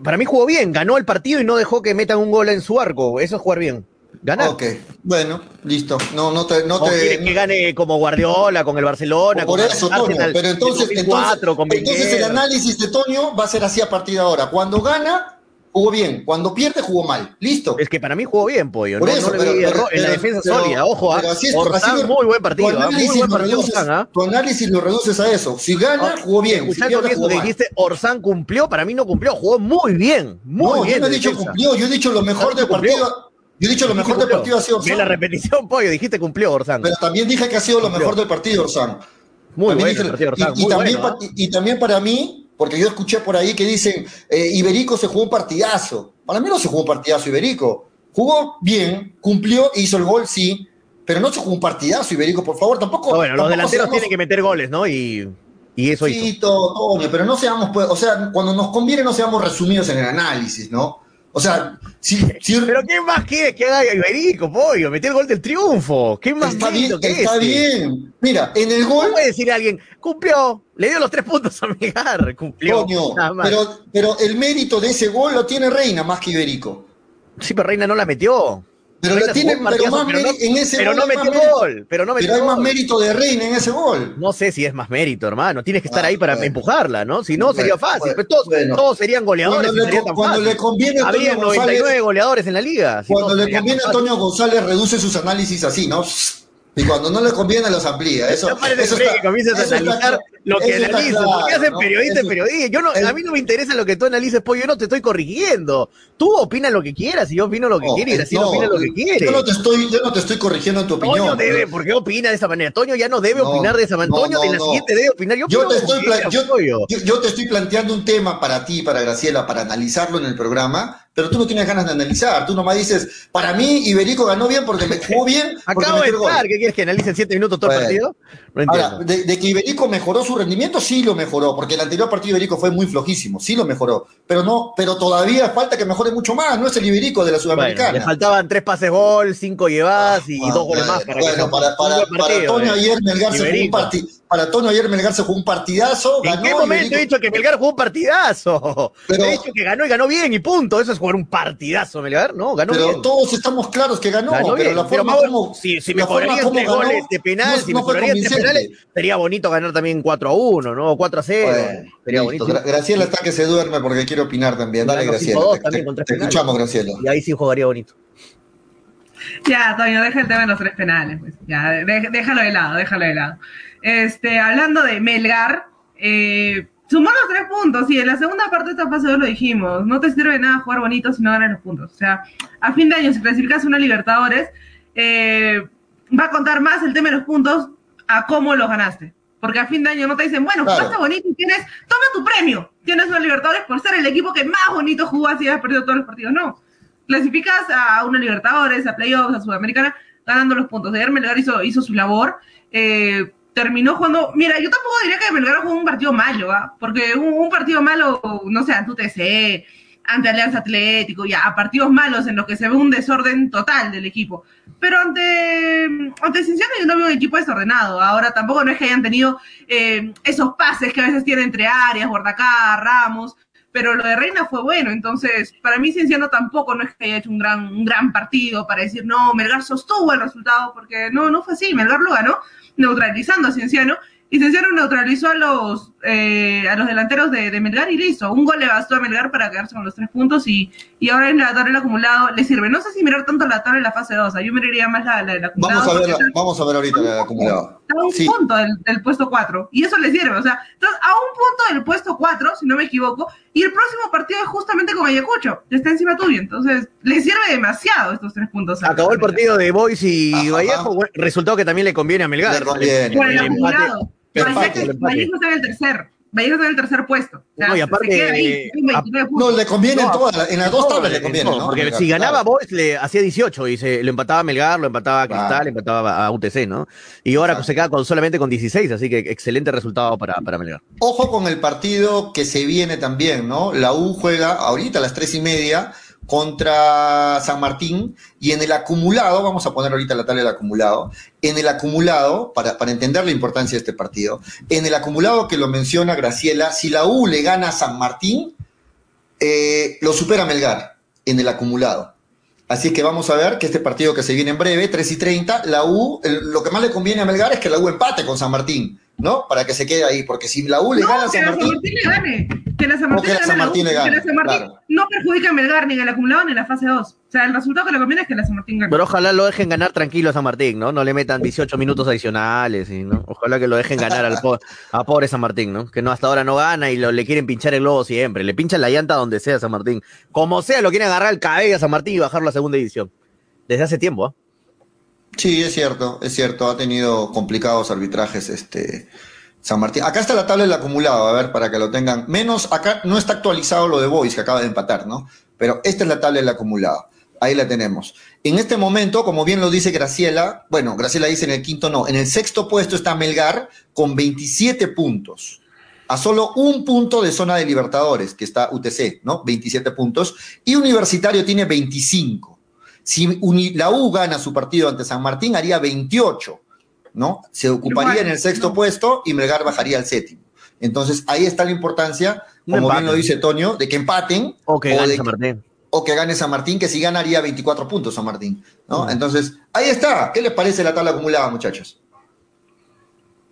Para mí jugó bien, ganó el partido y no dejó que metan un gol en su arco, eso es jugar bien. Ganar. Ok, bueno, listo. No, no te, no te... que gane como Guardiola con el Barcelona. Por con eso, Toño, pero entonces, 2004, entonces, entonces el análisis de Toño va a ser así a partir de ahora. Cuando gana, jugó bien. Cuando pierde, jugó mal. Listo. Es que para mí jugó bien, Pollo. Por no, eso, no pero, pero, en la defensa sólida, ojo. Pero así es, así muy buen partido. Tu análisis, muy buen partido reduces, ¿ah? tu análisis lo reduces a eso. Si gana, jugó bien. Escuchando si eso que dijiste, Orzán cumplió, para mí no cumplió. Jugó muy bien. Muy no, bien. yo no he dicho cumplió, yo he dicho lo mejor del partido. Yo he dicho lo mejor del partido ha sido Orzán. En la repetición, Pollo, dijiste cumplió Orzán. Pero también dije que ha sido lo mejor del partido, Orzán. Muy bueno dije, Orzán. Y, también, bueno, ¿eh? y también para mí, porque yo escuché por ahí que dicen, eh, Iberico se jugó un partidazo. Para mí no se jugó un partidazo Iberico. Jugó bien, cumplió, hizo el gol, sí, pero no se jugó un partidazo Iberico, por favor, tampoco. No, bueno, tampoco los delanteros seamos... tienen que meter goles, ¿no? Y, y eso sí, hizo. Toño, pero no seamos, pues, o sea, cuando nos conviene no seamos resumidos en el análisis, ¿no? O sea, si, si... Pero ¿qué más quiere que haga Iberico, pollo? Metió el gol del triunfo. ¿Qué más está bien, que Está este? bien. Mira, en el gol. ¿Cómo puede decir a alguien, cumplió, le dio los tres puntos a Megar, cumplió. Coño, pero, pero el mérito de ese gol lo tiene Reina más que Iberico. Sí, pero Reina no la metió. Pero la tiene, pero más pero no, en ese pero gol. no metió gol. Pero, no metió pero hay más mérito de Reina en ese gol. No sé si es más mérito, hermano. Tienes que estar Ah, ahí para bueno. empujarla, ¿no? Si no, Bueno, sería fácil. bueno, Pero todos, serían goleadores. Cuando le cuando conviene a Había Antonio 99 González- goleadores en la liga. Si Cuando no, le conviene a. Antonio González reduce sus análisis así, ¿no? Y cuando no le conviene los amplía. Eso, eso está, eso está claro. lo que analizo, porque hacen periodista y periodista. Yo no, a mí no me interesa lo que tú analices, pues yo no te estoy corrigiendo. Tú opinas lo que quieras y yo opino lo que quiero y Graciela opina lo que quiere. Yo no te estoy, yo no te estoy corrigiendo en tu opinión. Toño debe, ¿por qué opina de esa manera? Toño ya no debe opinar de esa manera. Toño en la siguiente debe opinar. Yo, yo te estoy yo, yo, te estoy planteando un tema para ti, para Graciela, para analizarlo en el programa pero tú no tienes ganas de analizar. Tú nomás dices, para mí Iberico ganó bien porque me jugó bien. Acabo de estar, ¿qué quieres que analice en siete minutos todo el partido? ahora, de, que Iberico mejoró su rendimiento, sí lo mejoró, porque el anterior partido Iberico fue muy flojísimo, sí lo mejoró. Pero no, pero todavía falta que mejore mucho más, no es el Iberico de la Sudamericana. le faltaban tres pases gol, cinco llevadas y dos goles más. Para bueno, para, para, para, Antonio eh. ayer Melgar se jugó un partido para Antonio ayer Melgar se jugó un partidazo. ¿En qué momento he dicho que Melgar jugó un partidazo? Pero, he dicho que ganó y ganó bien y punto. Eso es jugar un partidazo, Melgar, ¿no? Ganó pero todos estamos claros que ganó. pero la forma como, si, si mejorarían tres goles de penal, si mejorarían tres penales, sería bonito ganar también 4 a 1, ¿no? 4 a 0. sería bonito. Graciela está que se duerme porque quiere opinar también. Dale, Graciela. Te, escuchamos, Graciela. Y ahí sí jugaría bonito. Ya, Toño, deja el tema de los tres penales. Pues. Ya, déjalo de lado, déjalo de lado. Este, hablando de Melgar, eh, sumó los tres puntos y en la segunda parte de esta fase 2 lo dijimos, no te sirve nada jugar bonito si no ganas los puntos. O sea, a fin de año, si clasificas una Libertadores, eh, va a contar más el tema de los puntos a cómo los ganaste. Porque a fin de año no te dicen, bueno, jugaste bonito y tienes, toma tu premio. Tienes una Libertadores por ser el equipo que más bonito jugó así y has perdido todos los partidos. No. Clasificas a una Libertadores, a playoffs, a Sudamericana, ganando los puntos. Ayer Melgar hizo, hizo su labor. Eh, terminó jugando. Mira, yo tampoco diría que Melgar jugó un partido malo, ¿ah? Porque un, partido malo, no sé, ante UTC, ante Alianza Atlético, ya, partidos malos en los que se ve un desorden total del equipo. Pero ante, ante Cinciano yo no veo un equipo desordenado. Ahora tampoco no es que hayan tenido eh, esos pases que a veces tiene entre áreas, Guardacá, Ramos. Pero lo de Reina fue bueno, entonces para mí Cienciano tampoco no es que haya hecho un gran, un gran partido para decir, no, Melgar sostuvo el resultado, porque no, no fue así, Melgar lo ganó, neutralizando a Cienciano, y Cienciano neutralizó a los, eh, a los delanteros de, de, Melgar y listo. Un gol le bastó a Melgar para quedarse con los tres puntos y, y ahora en la tabla acumulado le sirve. No sé si mirar tanto la tabla en la fase 2, yo miraría más la, la, acumulado. Vamos a ver, vamos a ver ahorita la acumulado. Está a un punto del, puesto 4 y eso le sirve. O sea, entonces, a un punto del puesto 4, si no me equivoco, y el próximo partido es justamente con Ayacucho, que está encima tuyo. Entonces, le sirve demasiado estos tres puntos. Acabó el partido de Boys y Vallejo, resultado que también le conviene a Melgar. Por el acumulado. Vallejo está en el tercer. Vallejo está en el tercer puesto. no, y aparte. no, le conviene en todas. En las dos tablas le conviene. No, porque si ganaba Boys, le hacía 18 y se lo empataba a Melgar, lo empataba a Cristal, le empataba a UTC, ¿no? Y ahora se queda con, solamente con 16, así que excelente resultado para, para Melgar. Ojo con el partido que se viene también, ¿no? La U juega ahorita a las tres y media contra San Martín y en el acumulado, vamos a poner ahorita la tabla del acumulado, en el acumulado, para, para, entender la importancia de este partido, en el acumulado que lo menciona Graciela, si la U le gana a San Martín, eh, lo supera Melgar en el acumulado. Así que vamos a ver que este partido que se viene en breve, 3 y 30, la U, lo que más le conviene a Melgar es que la U empate con San Martín ¿no? Para que se quede ahí, porque si la U le gana a San Martín. Que la San Martín le gane. Que la San Martín, le gane. Que la San Martín no perjudica a Melgar ni en el acumulado ni en la fase 2. O sea, el resultado que le conviene es que la San Martín gane. Pero ojalá lo dejen ganar tranquilo a San Martín, ¿no? No le metan 18 minutos adicionales, y, ¿no? Ojalá que lo dejen ganar al a pobre San Martín, ¿no? Que no hasta ahora no gana y lo, le quieren pinchar el globo siempre. Le pinchan la llanta donde sea a San Martín. Como sea, lo quieren agarrar el cabello a San Martín y bajarlo a segunda división. Desde hace tiempo, ¿ah? Sí, es cierto, es cierto. Ha tenido complicados arbitrajes este San Martín. Acá está la tabla del acumulado, a ver, para que lo tengan. Menos, acá no está actualizado lo de Boys, que acaba de empatar, ¿no? Pero esta es la tabla del acumulado. Ahí la tenemos. En este momento, como bien lo dice Graciela, bueno, Graciela dice en el quinto no, en el sexto puesto está Melgar con 27 puntos. A solo un punto de zona de Libertadores, que está UTC, ¿no? 27 puntos. Y Universitario tiene 25. Si la U gana su partido ante San Martín, haría 28. ¿no? Se ocuparía en el sexto puesto y Melgar bajaría al séptimo. Entonces, ahí está la importancia, como bien lo dice Toño, de que empaten. O que gane San Martín. O que gane San Martín, que si ganaría 24 puntos San Martín, ¿no? Entonces, ahí está. ¿Qué les parece la tabla acumulada, muchachos?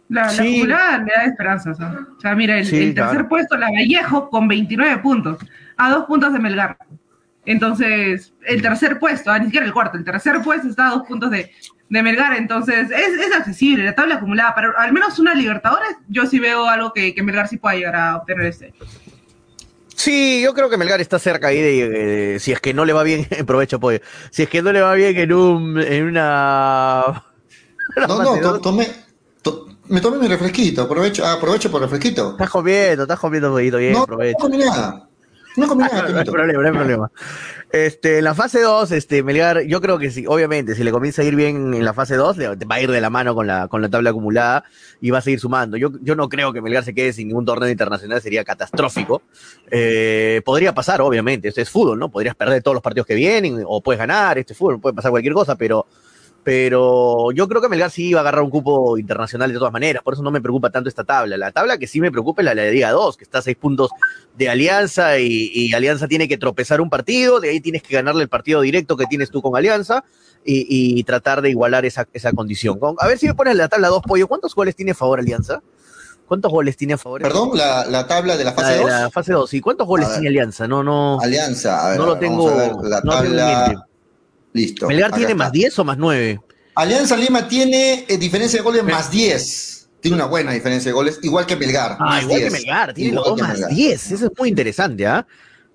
La, acumulada me da esperanzas. O sea, mira, el, tercer puesto, la Vallejo, con 29 puntos, a dos puntos de Melgar. Entonces, el tercer puesto, ah, ni siquiera el cuarto, el tercer puesto está a dos puntos de, de Melgar, entonces es, es accesible, la tabla acumulada, para al menos una Libertadores, yo sí veo algo que, que Melgar sí pueda llegar a obtener este. Sí, yo creo que Melgar está cerca ahí de, si es que no le va bien, aprovecho pollo, si es que no le va bien en un, en una... No, no, tomé, me tomé mi refresquito, aprovecho, ah, aprovecho por refresquito. Estás comiendo, estás comiendo poquito, bien, no, aprovecho. No comí nada. No comí nada. no, hay problema, no hay problema. Este, en la fase 2, este, Melgar, yo creo que sí, obviamente, si le comienza a ir bien en la fase 2, va a ir de la mano con la, con la tabla acumulada y va a seguir sumando. Yo, yo no creo que Melgar se quede sin ningún torneo internacional, sería catastrófico. Eh, podría pasar, obviamente, esto es fútbol, ¿no? Podrías perder todos los partidos que vienen o puedes ganar, este es fútbol, puede pasar cualquier cosa, pero pero yo creo que Melgar sí va a agarrar un cupo internacional de todas maneras, por eso no me preocupa tanto esta tabla. La tabla que sí me preocupa es la de Liga 2, que está a seis puntos de Alianza y, Alianza tiene que tropezar un partido, de ahí tienes que ganarle el partido directo que tienes tú con Alianza y, tratar de igualar esa, condición. a ver si me pones la tabla 2, Pollo, ¿cuántos goles tiene a favor Alianza? ¿Cuántos goles tiene a favor? Perdón, la, tabla de la fase 2. La, fase 2, sí. ¿Cuántos goles tiene Alianza? No, no. Alianza, a ver, no lo tengo. la tabla. Listo. ¿Melgar tiene más 10 o más 9? Alianza Lima tiene eh, diferencia de goles más 10. Tiene una buena diferencia de goles, igual que Melgar. Ah, igual que Melgar, tiene los más 10. Eso es muy interesante, ¿ah?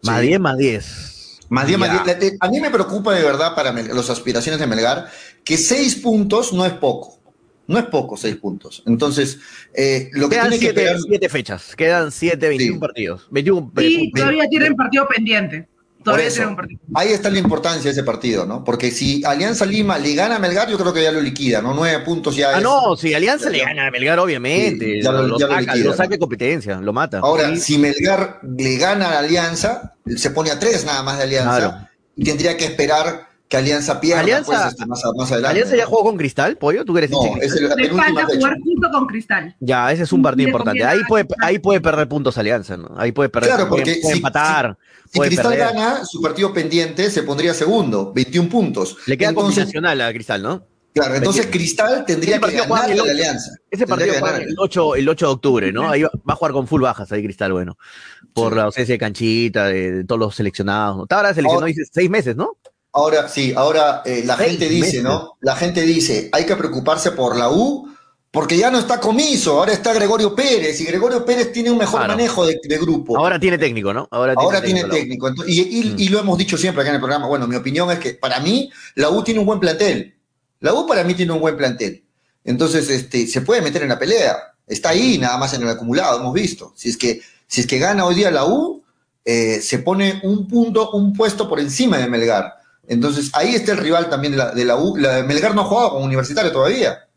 Más 10, más 10. Más 10, más 10. A mí me preocupa de verdad para las aspiraciones de Melgar que 6 puntos no es poco. No es poco, 6 puntos. Entonces, eh, lo que Quedan tiene siete, que 7 fechas. Quedan 7, 21 sí. partidos. 21, sí, todavía tienen partido pendiente. Ahí está la importancia de ese partido, ¿no? Porque si Alianza Lima le gana a Melgar, yo creo que ya lo liquida, ¿no? Nueve puntos ya. Ah, no, si Alianza le gana a Melgar, obviamente. ya lo, lo, saca, lo, saca, de competencia, lo mata. Ahora, si Melgar le gana a Alianza, se pone a tres nada más de Alianza. Y tendría que esperar que Alianza pierda Alianza, pues, este, más, más, adelante. ¿Alianza ya jugó con Cristal, Pollo? ¿Tú eres No, es el, Le falta jugar junto con Cristal. Ya, ese es un partido importante. Ahí puede, ahí puede perder puntos Alianza, ¿no? Ahí puede perder. Claro, porque puede, si, empatar. Si, si Cristal perder. gana, su partido pendiente se pondría segundo, 21 puntos. Le queda entonces, nacional a Cristal, ¿no? Claro, entonces Cristal tendría que ganar a la Alianza. Ese partido juega el 8, el 8 de octubre, ¿no? Ahí va, va, a jugar con full bajas ahí Cristal, bueno. Por sí. la ausencia de canchita, de, de, todos los seleccionados. Estaba seleccionado, dice, seis meses, ¿no? Ahora, sí, ahora eh, la gente dice. ¿no? La gente dice, hay que preocuparse por la U porque ya no está Comiso, ahora está Gregorio Pérez y Gregorio Pérez tiene un mejor claro. manejo de, de, grupo. Ahora tiene técnico, ¿no? Ahora tiene ahora técnico. Tiene técnico. Entonces, y, y, mm. y, lo hemos dicho siempre acá en el programa. Bueno, mi opinión es que para mí la U tiene un buen plantel. La U para mí tiene un buen plantel. Entonces, este, se puede meter en la pelea. Está ahí, nada más en el acumulado, hemos visto. Si es que, si es que gana hoy día la U, eh, se pone un punto, un puesto por encima de Melgar. Entonces, ahí está el rival también de la, de la U. La Melgar no ha jugado con Universitario todavía.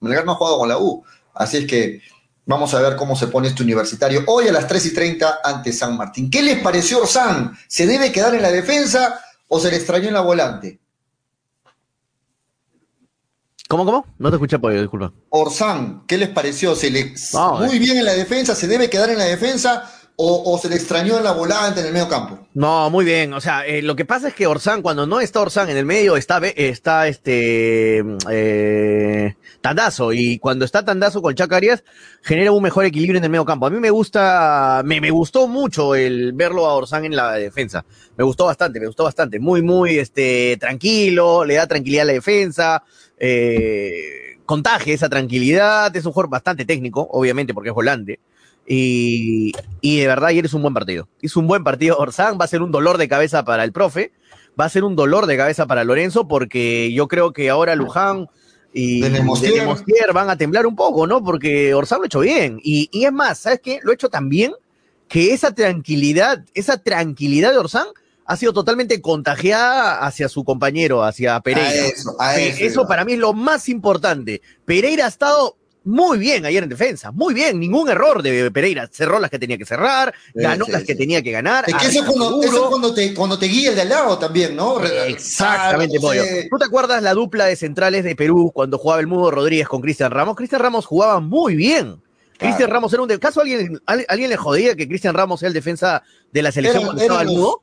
Melgar no ha jugado con la U. Así es que vamos a ver cómo se pone este universitario hoy a las 3 y 30 ante San Martín. ¿Qué les pareció Orsán? ¿Se debe quedar en la defensa o se le extrañó en la volante? ¿Cómo, cómo? No te escuché, pollo, disculpa. Orsán, ¿qué les pareció? ¿Se le... No, muy eh. bien en la defensa? ¿Se debe quedar en la defensa o, se le extrañó en la volante en el medio campo? No, muy bien. O sea, eh, lo que pasa es que Orsán, cuando no está Orsán en el medio, está, está este eh, Tandazo. Y cuando está Tandazo con Chacarias, genera un mejor equilibrio en el medio campo. A mí me gusta, me, me gustó mucho el verlo a Orsán en la defensa. Me gustó bastante, me gustó bastante. Muy, muy este, tranquilo, le da tranquilidad a la defensa. Eh, contagia esa tranquilidad. Es un jugador bastante técnico, obviamente, porque es volante. Y, y, de verdad ayer es un buen partido. Es un buen partido Orsán, va a ser un dolor de cabeza para el profe, va a ser un dolor de cabeza para Lorenzo, porque yo creo que ahora Luján y de Nemostier. de van a temblar un poco, ¿no? Porque Orsán lo ha hecho bien. Y, y es más, ¿sabes qué? Lo ha hecho tan bien que esa tranquilidad, esa tranquilidad de Orsán ha sido totalmente contagiada hacia su compañero, hacia Pereira. A eso, a eso, eso para mí es lo más importante. Pereira ha estado muy bien ayer en defensa, muy bien, ningún error de Pereira, cerró las que tenía que cerrar, ganó sí, las que sí. tenía que ganar. Es que eso es cuando, eso es cuando, te, cuando te guía el de al lado también, ¿no? Exactamente, Pollo. ¿Tú te acuerdas la dupla de centrales de Perú cuando jugaba el Mudo Rodríguez con Cristian Ramos? Cristian Ramos jugaba muy bien. Claro. Cristian Ramos era un de... ¿Caso alguien, alguien le jodía que Cristian Ramos sea el defensa de la selección era, cuando estaba el Mudo?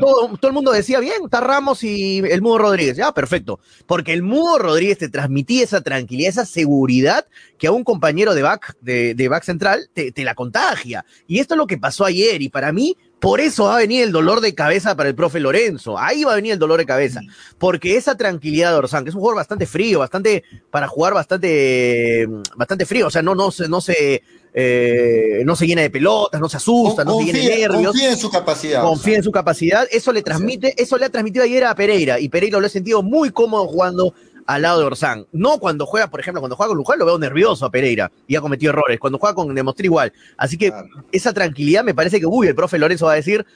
Todo, todo, el mundo decía, bien, está Ramos y el Mudo Rodríguez. Ya, perfecto. Porque el Mudo Rodríguez te transmitía esa tranquilidad, esa seguridad que a un compañero de back, de, de back central te, te, la contagia. Y esto es lo que pasó ayer. Y para mí, Por eso va a venir el dolor de cabeza para el profe Lorenzo. Ahí va a venir el dolor de cabeza. Porque esa tranquilidad de Orsán, que es un jugador bastante frío, bastante, para jugar bastante, bastante frío. O sea, no, no se, no se, eh, no se llena de pelotas, no se asusta, no se llena de nervios. Confía en su capacidad. Confía en su capacidad. Eso le transmite, eso le ha transmitido ayer a Pereira. Y Pereira lo he sentido muy cómodo jugando al lado de Orsán. No cuando juega, por ejemplo, cuando juega con Luján lo veo nervioso a Pereira y ha cometido errores. Cuando juega con Demostré igual. Así que esa tranquilidad me parece que, uy, el profe Lorenzo va a decir,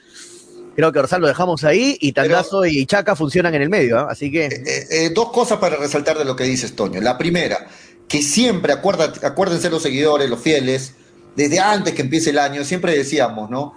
creo que Orsán lo dejamos ahí y Tandazo y Chaca funcionan en el medio. ¿ah? Así que... Eh, eh, dos cosas para resaltar de lo que dices, Toño. La primera, que siempre, acuérdense los seguidores, los fieles, desde antes que empiece el año, siempre decíamos, ¿no?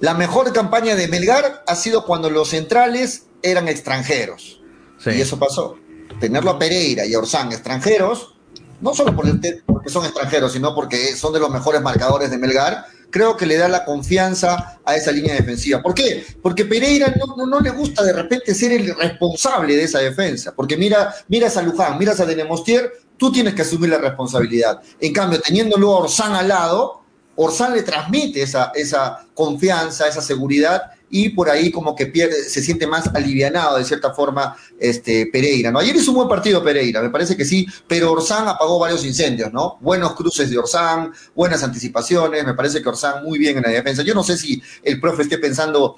La mejor campaña de Melgar ha sido cuando los centrales eran extranjeros. Y eso pasó tenerlo a Pereira y a Orsán extranjeros, no solo porque son extranjeros, sino porque son de los mejores marcadores de Melgar, creo que le da la confianza a esa línea defensiva. ¿Por qué? Porque Pereira no, le gusta de repente ser el responsable de esa defensa, porque mira, miras a Luján, miras a Denemostier, tú tienes que asumir la responsabilidad. En cambio, teniéndolo a Orsán al lado, Orsán le transmite esa confianza, esa seguridad y por ahí como que pierde, se siente más alivianado de cierta forma este, Pereira, ¿no? Ayer hizo un buen partido Pereira, me parece que sí, pero Orsán apagó varios incendios, ¿no? Buenos cruces de Orsán, buenas anticipaciones, me parece que Orsán muy bien en la defensa. Yo no sé si el profe esté pensando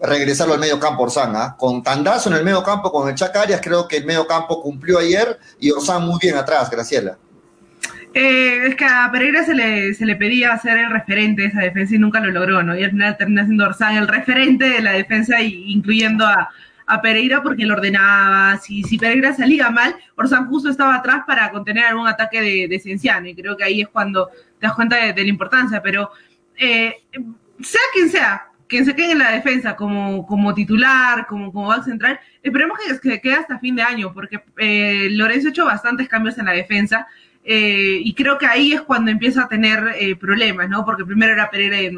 regresarlo al medio campo Orsán, ¿ah? Con Tandazo en el medio campo, con el Chacarias, creo que el medio campo cumplió ayer y Orsán muy bien atrás, Graciela. Eh, es que a Pereira se le, se le pedía ser el referente de esa defensa y nunca lo logró, ¿no? Y al final termina siendo Orsán el referente de la defensa, incluyendo a, Pereira porque lo ordenaba. Si, si Pereira salía mal, Orsán justo estaba atrás para contener algún ataque de, de Cienciano. Y creo que ahí es cuando te das cuenta de, la importancia. Pero eh, sea quien sea, quien se quede en la defensa como, como titular, como, como central, esperemos que, que quede hasta fin de año, porque eh, Lorenzo ha hecho bastantes cambios en la defensa. Eh, y creo que ahí es cuando empieza a tener eh, problemas, ¿no? Porque primero era Pereira,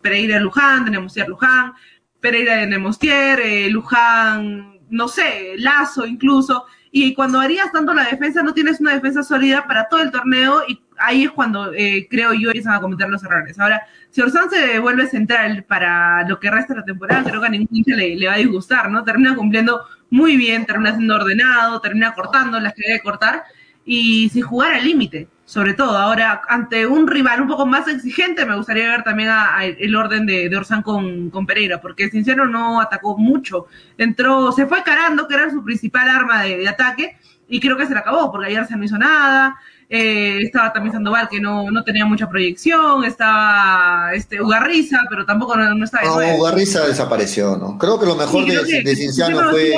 Pereira Luján, de Nemostier Luján, Pereira de Nemostier, eh, Luján, no sé, Lazo incluso. Y cuando harías tanto la defensa, no tienes una defensa sólida para todo el torneo y ahí es cuando creo yo empiezan a cometer los errores. Ahora, si Orsán se vuelve central para lo que resta la temporada, creo que a ningún hincha le, le, va a disgustar, ¿no? Termina cumpliendo muy bien, termina siendo ordenado, termina cortando las que debe cortar y sin jugar al límite, sobre todo. Ahora, ante un rival un poco más exigente, me gustaría ver también el orden de, de Orsán con, con, Pereira, porque Sincero no atacó mucho. Entró, se fue carando, que era su principal arma de, ataque, y creo que se le acabó, porque ayer se no hizo nada. Eh, estaba también Sandoval, que no, no tenía mucha proyección, estaba este, Ugarriza, pero tampoco no, estaba... No, Ugarriza desapareció, ¿no? Creo que lo mejor de, de Cinciano fue...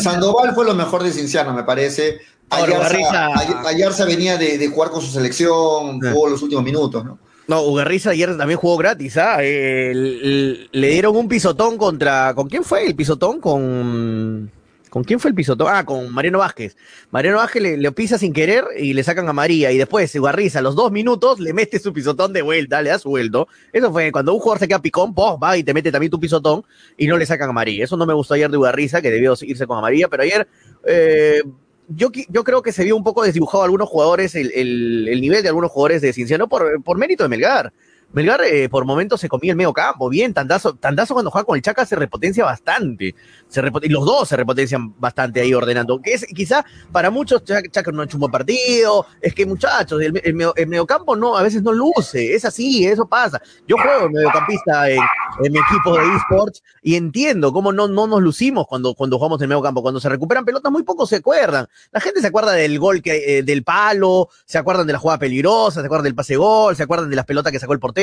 Sandoval fue lo mejor de Cinciano, me parece. Ayarza, venía de, jugar con su selección, jugó los últimos minutos, ¿no? No, Ugarriza ayer también jugó gratis, ¿ah? le dieron un pisotón contra... ¿Con quién fue el pisotón? Con... ¿Con quién fue el pisotón? Ah, con Mariano Vázquez. Mariano Vázquez le, pisa sin querer y le sacan a María. Y después, Ugarriza, a los dos minutos, le mete su pisotón de vuelta, le da su vuelto. Eso fue cuando un jugador se queda picón, pues va y te mete también tu pisotón y no le sacan a María. Eso no me gustó ayer de Ugarriza, que debió irse con María, pero ayer eh, yo, yo creo que se vio un poco desdibujado algunos jugadores, el, el, nivel de algunos jugadores de Cinciano por mérito de Melgar. Melgar eh, por momentos se comía el medio campo, bien, Tandazo, Tandazo cuando juega con el Chaca se repotencia bastante, se y los dos se repotencian bastante ahí ordenando, que es quizá para muchos Chaca no ha hecho un buen partido, es que muchachos, el, el, medio, mediocampo no, a veces no luce, es así, eso pasa. Yo juego mediocampista en, en mi equipo de esports y entiendo cómo no, no nos lucimos cuando, cuando jugamos en medio campo, cuando se recuperan pelotas muy pocos se acuerdan, la gente se acuerda del gol que, eh, del palo, se acuerdan de la jugada peligrosa, se acuerdan del pase gol, se acuerdan de las pelotas que sacó el portero,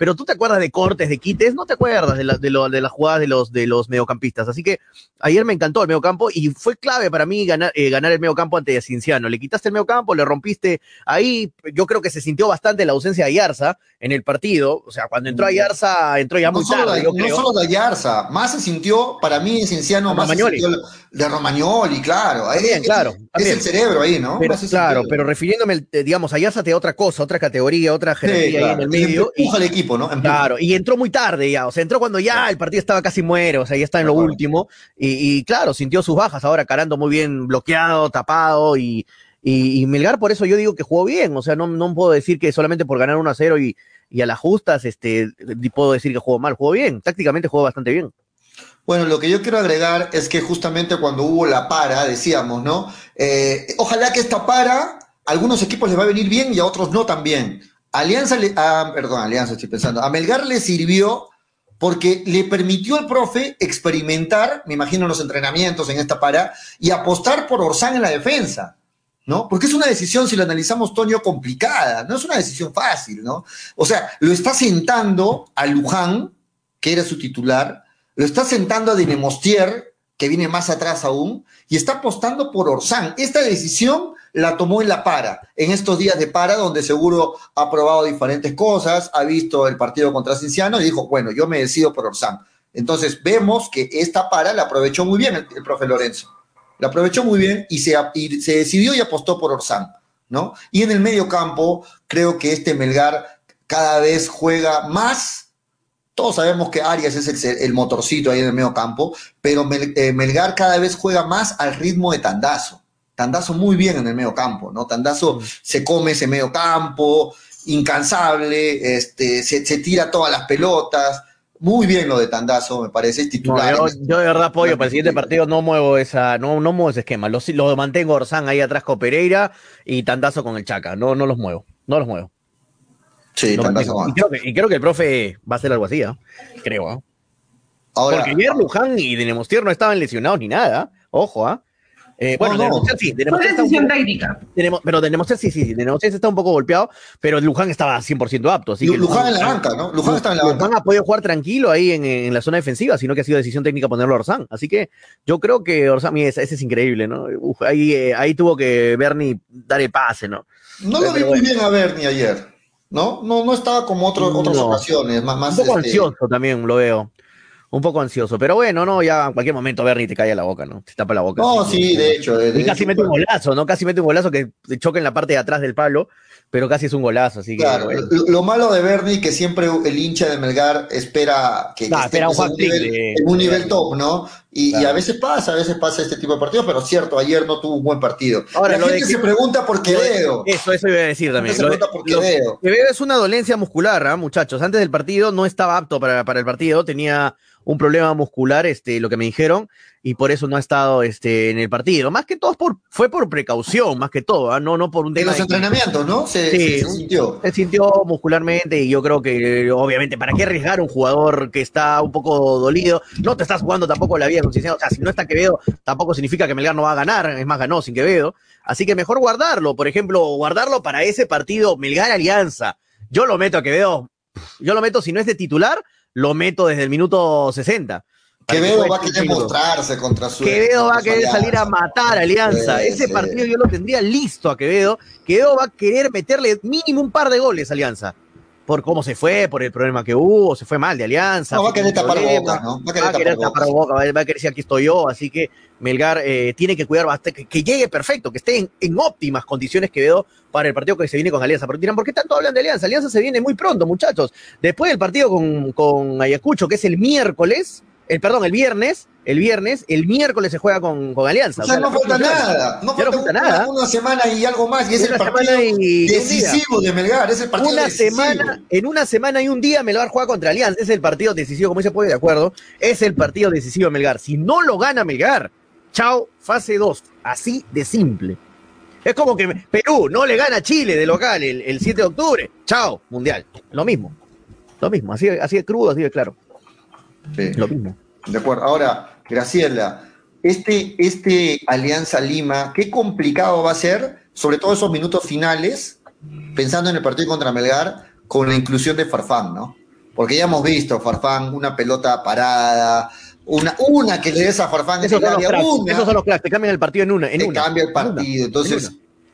pero tú te acuerdas de cortes, de quites, no te acuerdas de, de, las jugadas de los, de los mediocampistas. Así que ayer me encantó el mediocampo y fue clave para mí ganar, eh, ganar el mediocampo ante Cinciano. Le quitaste el mediocampo, le rompiste ahí. Yo creo que se sintió bastante la ausencia de Ayarza en el partido. O sea, cuando entró Ayarza, entró ya muy tarde. no solo de Ayarza, más se sintió, para mí, Cinciano, más se sintió de Romagnoli, claro. Bien, claro. Es, el cerebro ahí, ¿no? claro, pero refiriéndome, digamos, Ayarza te da otra cosa, otra categoría, otra jerarquía ahí en el medio empuja al equipo, ¿no? Claro, y entró muy tarde ya, o sea, entró cuando ya el partido estaba casi muere, o sea, ya está en lo último, y, claro, sintió sus bajas, ahora Carando muy bien bloqueado, tapado, y, y, Melgar por eso yo digo que jugó bien, o sea, no, no puedo decir que solamente por ganar 1 a 0 y, y a las justas, este, puedo decir que jugó mal, jugó bien, tácticamente jugó bastante bien. Bueno, lo que yo quiero agregar es que justamente cuando hubo la para, decíamos, ¿no? Eh, ojalá que esta para, a algunos equipos les va a venir bien y a otros no tan bien. Alianza, le, ah, perdón, Alianza estoy pensando, a Melgar le sirvió porque le permitió al profe experimentar, me imagino, los entrenamientos en esta para, y apostar por Orsán en la defensa. ¿no? Porque es una decisión, si lo analizamos, Toño, complicada, no es una decisión fácil, ¿no? O sea, lo está sentando a Luján, que era su titular, lo está sentando a Dinemostier, que viene más atrás aún, y está apostando por Orsán. Esta decisión la tomó en la para, en estos días de para, donde seguro ha probado diferentes cosas, ha visto el partido contra Cinciano y dijo, bueno, yo me decido por Orsán. Entonces vemos que esta para la aprovechó muy bien el profe Lorenzo lo aprovechó muy bien y se, se decidió y apostó por Orsán, ¿no? Y en el medio campo, creo que este Melgar cada vez juega más. Todos sabemos que Arias es el, motorcito ahí en el medio campo, pero eh, Melgar cada vez juega más al ritmo de Tandazo. Tandazo muy bien en el medio campo, ¿no? Tandazo mm. se come ese medio campo, incansable, este, se, se tira todas las pelotas, muy bien lo de Tandazo, me parece, es titular. yo, de verdad apoyo, para el siguiente partido no muevo esa, no, no muevo ese esquema. Lo, lo mantengo Orsán ahí atrás con Pereira y Tandazo con el Chaca. No, no los muevo, no los muevo. Sí, Tandazo y creo, que, y creo, que, el profe va a hacer algo así, ¿eh? creo. ¿eh? Porque ayer Luján y Denemostier no estaban lesionados ni nada. Ojo, ¿ah? Eh, bueno, no, no. sí, Fue decisión técnica. Tenemos, pero tenemos sí, sí, sí, Denemostier está un poco golpeado, pero Luján estaba 100% apto. Así que Luján en la banca, ¿no? Luján está en la banca. Luján ha podido jugar tranquilo ahí en, en, la zona defensiva, sino que ha sido decisión técnica ponerlo a Orsán. Así que yo creo que Orsán, ese, ese es increíble, ¿no? Uf, ahí, eh, ahí tuvo que Bernie dar el pase, ¿no? No lo vi muy bien a Bernie ayer. ¿no? No, no estaba como otros, otras ocasiones, más, más un poco este... ansioso también lo veo un poco ansioso. Pero bueno, no, ya en cualquier momento Bernie te cae a la boca, ¿no? Te tapa la boca. No, sí, de hecho. De, y casi mete un golazo, ¿no? Casi mete un golazo que choca en la parte de atrás del palo, pero casi es un golazo, así que. Claro, lo, malo de Bernie que siempre el hincha de Melgar espera que, esté pues, en, un nivel, en un nivel top, ¿no? Y, y, a veces pasa, a veces pasa este tipo de partidos, pero cierto, ayer no tuvo un buen partido. Ahora, la gente se pregunta por Quevedo. Eso, eso iba a decir también. Se pregunta por Quevedo. Quevedo es una dolencia muscular, ¿ah, muchachos? Antes del partido no estaba apto para, para el partido, tenía un problema muscular, este, lo que me dijeron, y por eso no ha estado este, en el partido. Más que todo por, fue por precaución, más que todo, ¿ah? no, no por un tema. En los entrenamientos, ¿no? Se, sí, se, sintió. Se sintió muscularmente y yo creo que, obviamente, ¿para qué arriesgar a un jugador que está un poco dolido? No te estás jugando tampoco la vida con O sea, si no está Quevedo, tampoco significa que Melgar no va a ganar, es más, ganó sin Quevedo. Así que mejor guardarlo, por ejemplo, guardarlo para ese partido Melgar Alianza. Yo lo meto a Quevedo, yo lo meto si no es de titular, lo meto desde el minuto 60. Quevedo va a querer mostrarse contra su. Quevedo va a querer salir a matar a Alianza. Ese partido yo lo tendría listo a Quevedo. Quevedo va a querer meterle mínimo un par de goles a Alianza. Por cómo se fue, por el problema que hubo, se fue mal de Alianza. No, va a querer tapar boca, ¿no? Va a querer, tapar, boca, va a querer decir aquí estoy yo. Así que Melgar eh, tiene que cuidar bastante, que, llegue perfecto, que esté en, en, óptimas condiciones Quevedo para el partido que se viene con Alianza. Pero dirán, ¿por qué tanto hablan de Alianza? Alianza se viene muy pronto, muchachos. Después del partido con, con Ayacucho, que es el miércoles, el perdón, el viernes, el viernes, el miércoles se juega con, con Alianza. O sea, o sea no falta nada, no falta, no falta una, nada. Una semana y algo más, y es una el partido decisivo de Melgar, es el partido una decisivo. Semana, en una semana y un día Melgar juega contra Alianza, es el partido decisivo, como se puede de acuerdo, es el partido decisivo de Melgar. Si no lo gana Melgar, chao, fase 2, así de simple. Es como que Perú no le gana a Chile de local el, el 7 de octubre. Chao, mundial. Lo mismo. Lo mismo, así, así de crudo, así de claro. Sí. Lo mismo. De acuerdo. Ahora, Graciela, este, este Alianza Lima, qué complicado va a ser, sobre todo esos minutos finales, pensando en el partido contra Melgar, con la inclusión de Farfán, ¿no? Porque ya hemos visto, Farfán, una pelota parada, una, una que le des a Farfán esos, son los, una, esos son los cracks, te cambian el partido en una. En te una, cambia el partido. Entonces,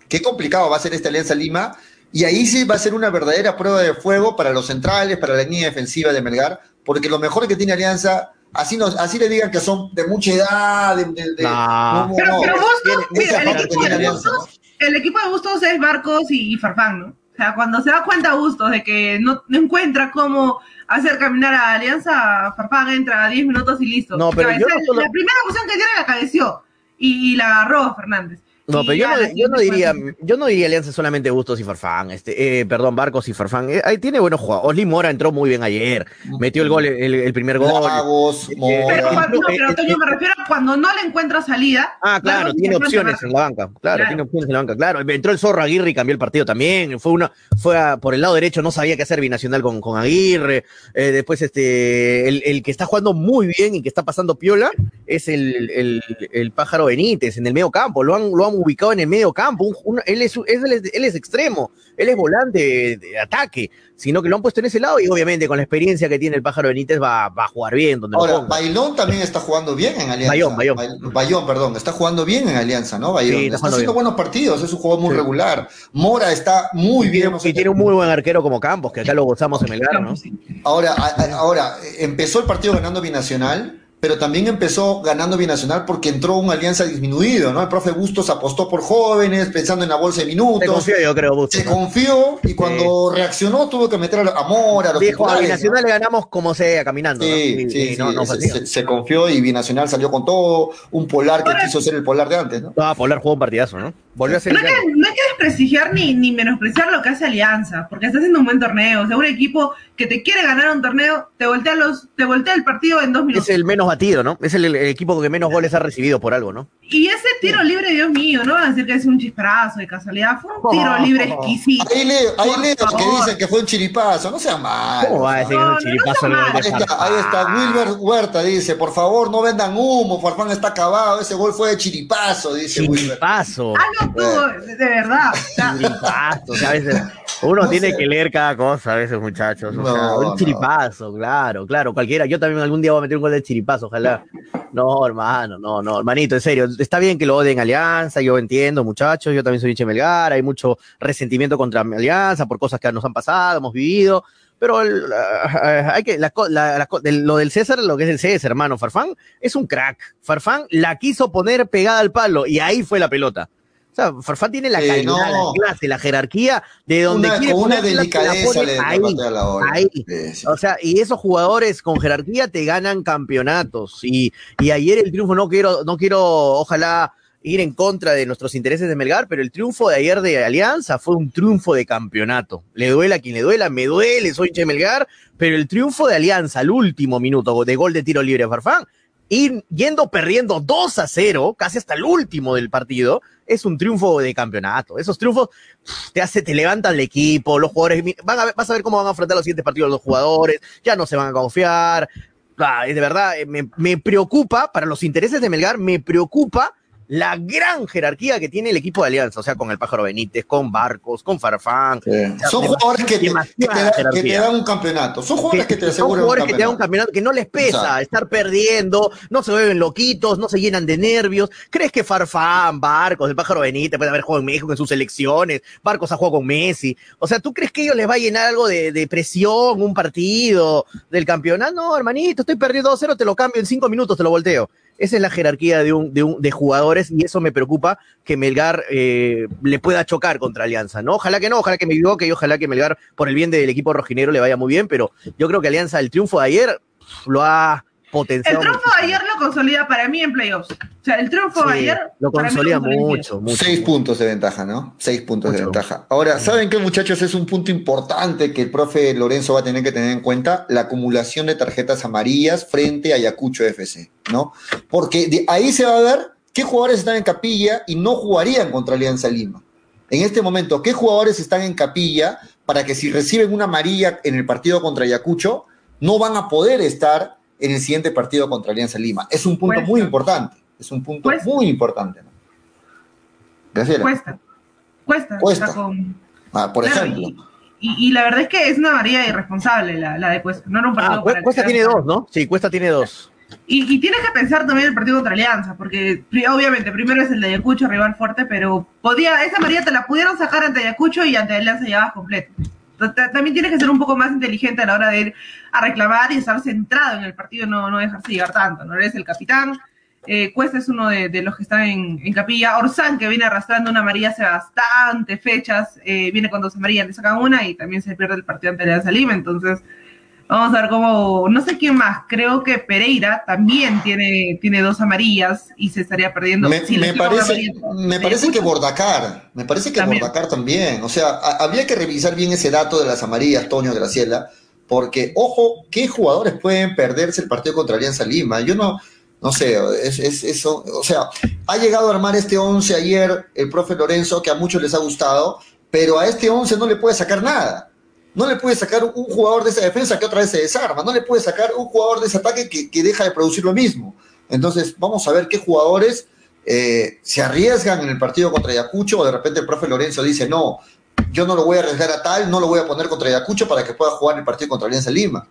qué complicado va a ser esta Alianza Lima. Y ahí sí va a ser una verdadera prueba de fuego para los centrales, para la línea defensiva de Melgar, porque lo mejor que tiene Alianza, así, nos, así le digan que son de mucha edad, de, de, de no. Pero, no, pero Bustos, mira, el equipo, de Bustos, el equipo de Bustos es Barcos y Farfán, ¿no? O sea, cuando se da cuenta Bustos de que no, no encuentra cómo hacer caminar a Alianza, Farfán entra a 10 minutos y listo. No, pero yo no solo... La primera opción que tiene la cabeció y, y, la agarró Fernández. No, pero yo no, yo no, diría, yo no diría Alianza solamente Bustos y Farfán, este, eh, perdón, Barcos y Farfán. Eh, ahí tiene buenos jugadores. Osli Mora entró muy bien ayer, metió el gol, el, el primer gol. Lagos, eh, Mora. Pero, cuando, no, pero Toño, me refiero a cuando no le encuentra salida. Ah, claro, tiene opciones en la banca. Claro, claro, tiene opciones en la banca, claro. Entró el Zorro Aguirre y cambió el partido también. Fue una, fue a, por el lado derecho, no sabía qué hacer binacional con, con Aguirre. Eh, después, este, el, el, que está jugando muy bien y que está pasando piola es el, el, el pájaro Benítez en el medio campo. Lo han, lo han ubicado en el medio campo. Un, un, él, es, él, es, él, es, extremo, él es volante de, de, ataque, sino que lo han puesto en ese lado y obviamente con la experiencia que tiene el pájaro Benítez va, va a jugar bien. Donde Ahora, Bailón también está jugando bien en Alianza. Bayón, Bayón. Bayón, perdón, está jugando bien en Alianza, ¿no? Bayón. Sí, está, está haciendo bien. buenos partidos, es un juego muy sí. regular. Mora está muy bien. Y tiene un muy buen arquero como Campos, que acá lo gozamos en Melgar, ¿no? Ahora, a, ahora, empezó el partido ganando Binacional pero también empezó ganando Binacional porque entró una alianza disminuido, ¿no? El profe Bustos apostó por jóvenes, pensando en la bolsa de minutos. Se confió, yo creo, Bustos. Se ¿no? confió y cuando sí. reaccionó tuvo que meter a Mora, a los Dijo, a Binacional ¿no? le ganamos como sea, caminando. Sí, ¿no? sí, sí, no, no se, se, se, confió y Binacional salió con todo, un polar que quiso ser el polar de antes, ¿no? Ah, polar jugó un partidazo, ¿no? Volvió a ser no, hay que, no hay que desprestigiar ni, ni menospreciar lo que hace Alianza, porque está haciendo un buen torneo. O sea, un equipo que te quiere ganar un torneo, te voltea, los, te voltea el partido en dos minutos. Es el menos batido, ¿no? Es el, el equipo que menos goles ha recibido por algo, ¿no? Y ese tiro libre, Dios mío, no van a decir que es un chisparazo de casualidad, fue un tiro libre exquisito. Ahí leo, ahí leo que dicen que fue un chiripazo, no sea mal. ¿Cómo va a decir no, que es un chiripazo? No, no ahí, está, ahí está, Wilber Huerta dice, por favor, no vendan humo, Farfán está acabado, ese gol fue de chiripazo, dice chiripazo. Wilber. Ah, no, tú, de verdad. Chiripazo, o sea, a veces uno no tiene sé. que leer cada cosa a veces, muchachos. O no, sea, un chiripazo, claro, claro, cualquiera. Yo también algún día voy a meter un gol de chiripazo, ojalá. No, hermano, no, no, hermanito, en serio. Está bien que lo odien Alianza, yo entiendo, muchachos. Yo también soy hincha Melgar, hay mucho resentimiento contra Alianza por cosas que nos han pasado, hemos vivido. Pero el, uh, hay que, lo del César, lo que es el César, hermano, Farfán es un crack. Farfán la quiso poner pegada al palo y ahí fue la pelota. O sea, Farfán tiene la calidad, no. la clase, la jerarquía de donde una, quiere con una delicadeza le ahí, ahí. Sí, sí. O sea, y esos jugadores con jerarquía te ganan campeonatos. Y, y ayer el triunfo, no quiero, no quiero, ojalá ir en contra de nuestros intereses de Melgar, pero el triunfo de ayer de Alianza fue un triunfo de campeonato. Le duela a quien le duela, me duele, soy de Melgar, pero el triunfo de Alianza al último minuto de gol de tiro libre de Farfán, y yendo perdiendo 2 a 0, casi hasta el último del partido, es un triunfo de campeonato. Esos triunfos te hace, te levantan el equipo, los jugadores, van a ver, vas a ver cómo van a afrontar los siguientes partidos los jugadores, ya no se van a confiar. Ah, de verdad, me, me preocupa, para los intereses de Melgar, me preocupa la gran jerarquía que tiene el equipo de Alianza, o sea, con el Pájaro Benítez, con Barcos, con Farfán. Sí. O sea, son jugadores que te, que, te que te, dan un campeonato, son jugadores que, que te aseguran Son jugadores que te dan un campeonato, que no les pesa Exacto. estar perdiendo, no se vuelven loquitos, no se llenan de nervios. ¿Crees que Farfán, Barcos, el Pájaro Benítez puede haber jugado en México en sus selecciones? Barcos ha jugado con Messi. O sea, ¿tú crees que ellos les va a llenar algo de, de presión, un partido del campeonato? No, hermanito, estoy perdiendo 2-0, te lo cambio en 5 minutos, te lo volteo. Esa es la jerarquía de, un, de, un, de jugadores y eso me preocupa que Melgar eh, le pueda chocar contra Alianza, ¿no? Ojalá que no, ojalá que me equivoque y ojalá que Melgar, por el bien del equipo rojinero, le vaya muy bien, pero yo creo que Alianza, el triunfo de ayer, lo ha potenciado. El triunfo de ayer lo consolida para mí en playoffs. O sea, el triunfo sí, de ayer. Lo consolida mucho, mucho. Seis puntos de ventaja, ¿no? Seis puntos mucho. de ventaja. Ahora, ¿saben qué, muchachos? Es un punto importante que el profe Lorenzo va a tener que tener en cuenta: la acumulación de tarjetas amarillas frente a Ayacucho FC, ¿no? Porque de ahí se va a ver qué jugadores están en capilla y no jugarían contra Alianza Lima. En este momento, ¿qué jugadores están en capilla para que si reciben una amarilla en el partido contra Ayacucho, no van a poder estar en el siguiente partido contra Alianza Lima. Es un punto Cuesta. muy importante. Es un punto Cuesta. muy importante. ¿no? Gracias. Cuesta. Cuesta. Cuesta. Con... Ah, por claro, ejemplo. Y, y, la verdad es que es una varilla irresponsable la, la de Cuesta. No era un partido ah, para Cuesta tiene dos, ¿no? Sí, Cuesta tiene dos. Y, y, tienes que pensar también el partido contra Alianza, porque obviamente primero es el de Ayacucho, rival fuerte, pero podía, esa María te la pudieron sacar ante Ayacucho y ante Alianza vas completo también tienes que ser un poco más inteligente a la hora de ir a reclamar y estar centrado en el partido, no, no dejarse llegar tanto. No eres el capitán. Eh, Cuesta es uno de, los que están en, en, capilla. Orsán, que viene arrastrando una amarilla hace bastante fechas, eh, viene con dos amarillas, le sacan una y también se pierde el partido ante Alianza Lima. Entonces, Vamos a ver cómo, no sé quién más, creo que Pereira también tiene, tiene dos amarillas y se estaría perdiendo. Me, Si me parece, me ¿me parece que? Bordacar, me parece que También. Bordacar también. O sea, a- habría que revisar bien ese dato de las amarillas, Toño Graciela, porque, ojo, ¿qué jugadores pueden perderse el partido contra Alianza Lima? Yo no, no sé, es, es- eso, o sea, ha llegado a armar este 11 ayer el profe Lorenzo, que a muchos les ha gustado, pero a este 11 no le puede sacar nada. No le puede sacar un jugador de esa defensa que otra vez se desarma, no le puede sacar un jugador de ese ataque que, que deja de producir lo mismo. Entonces, vamos a ver qué jugadores eh, se arriesgan en el partido contra Ayacucho o de repente el profe Lorenzo dice, no, yo no lo voy a arriesgar a tal, no lo voy a poner contra Ayacucho para que pueda jugar el partido contra Alianza Lima.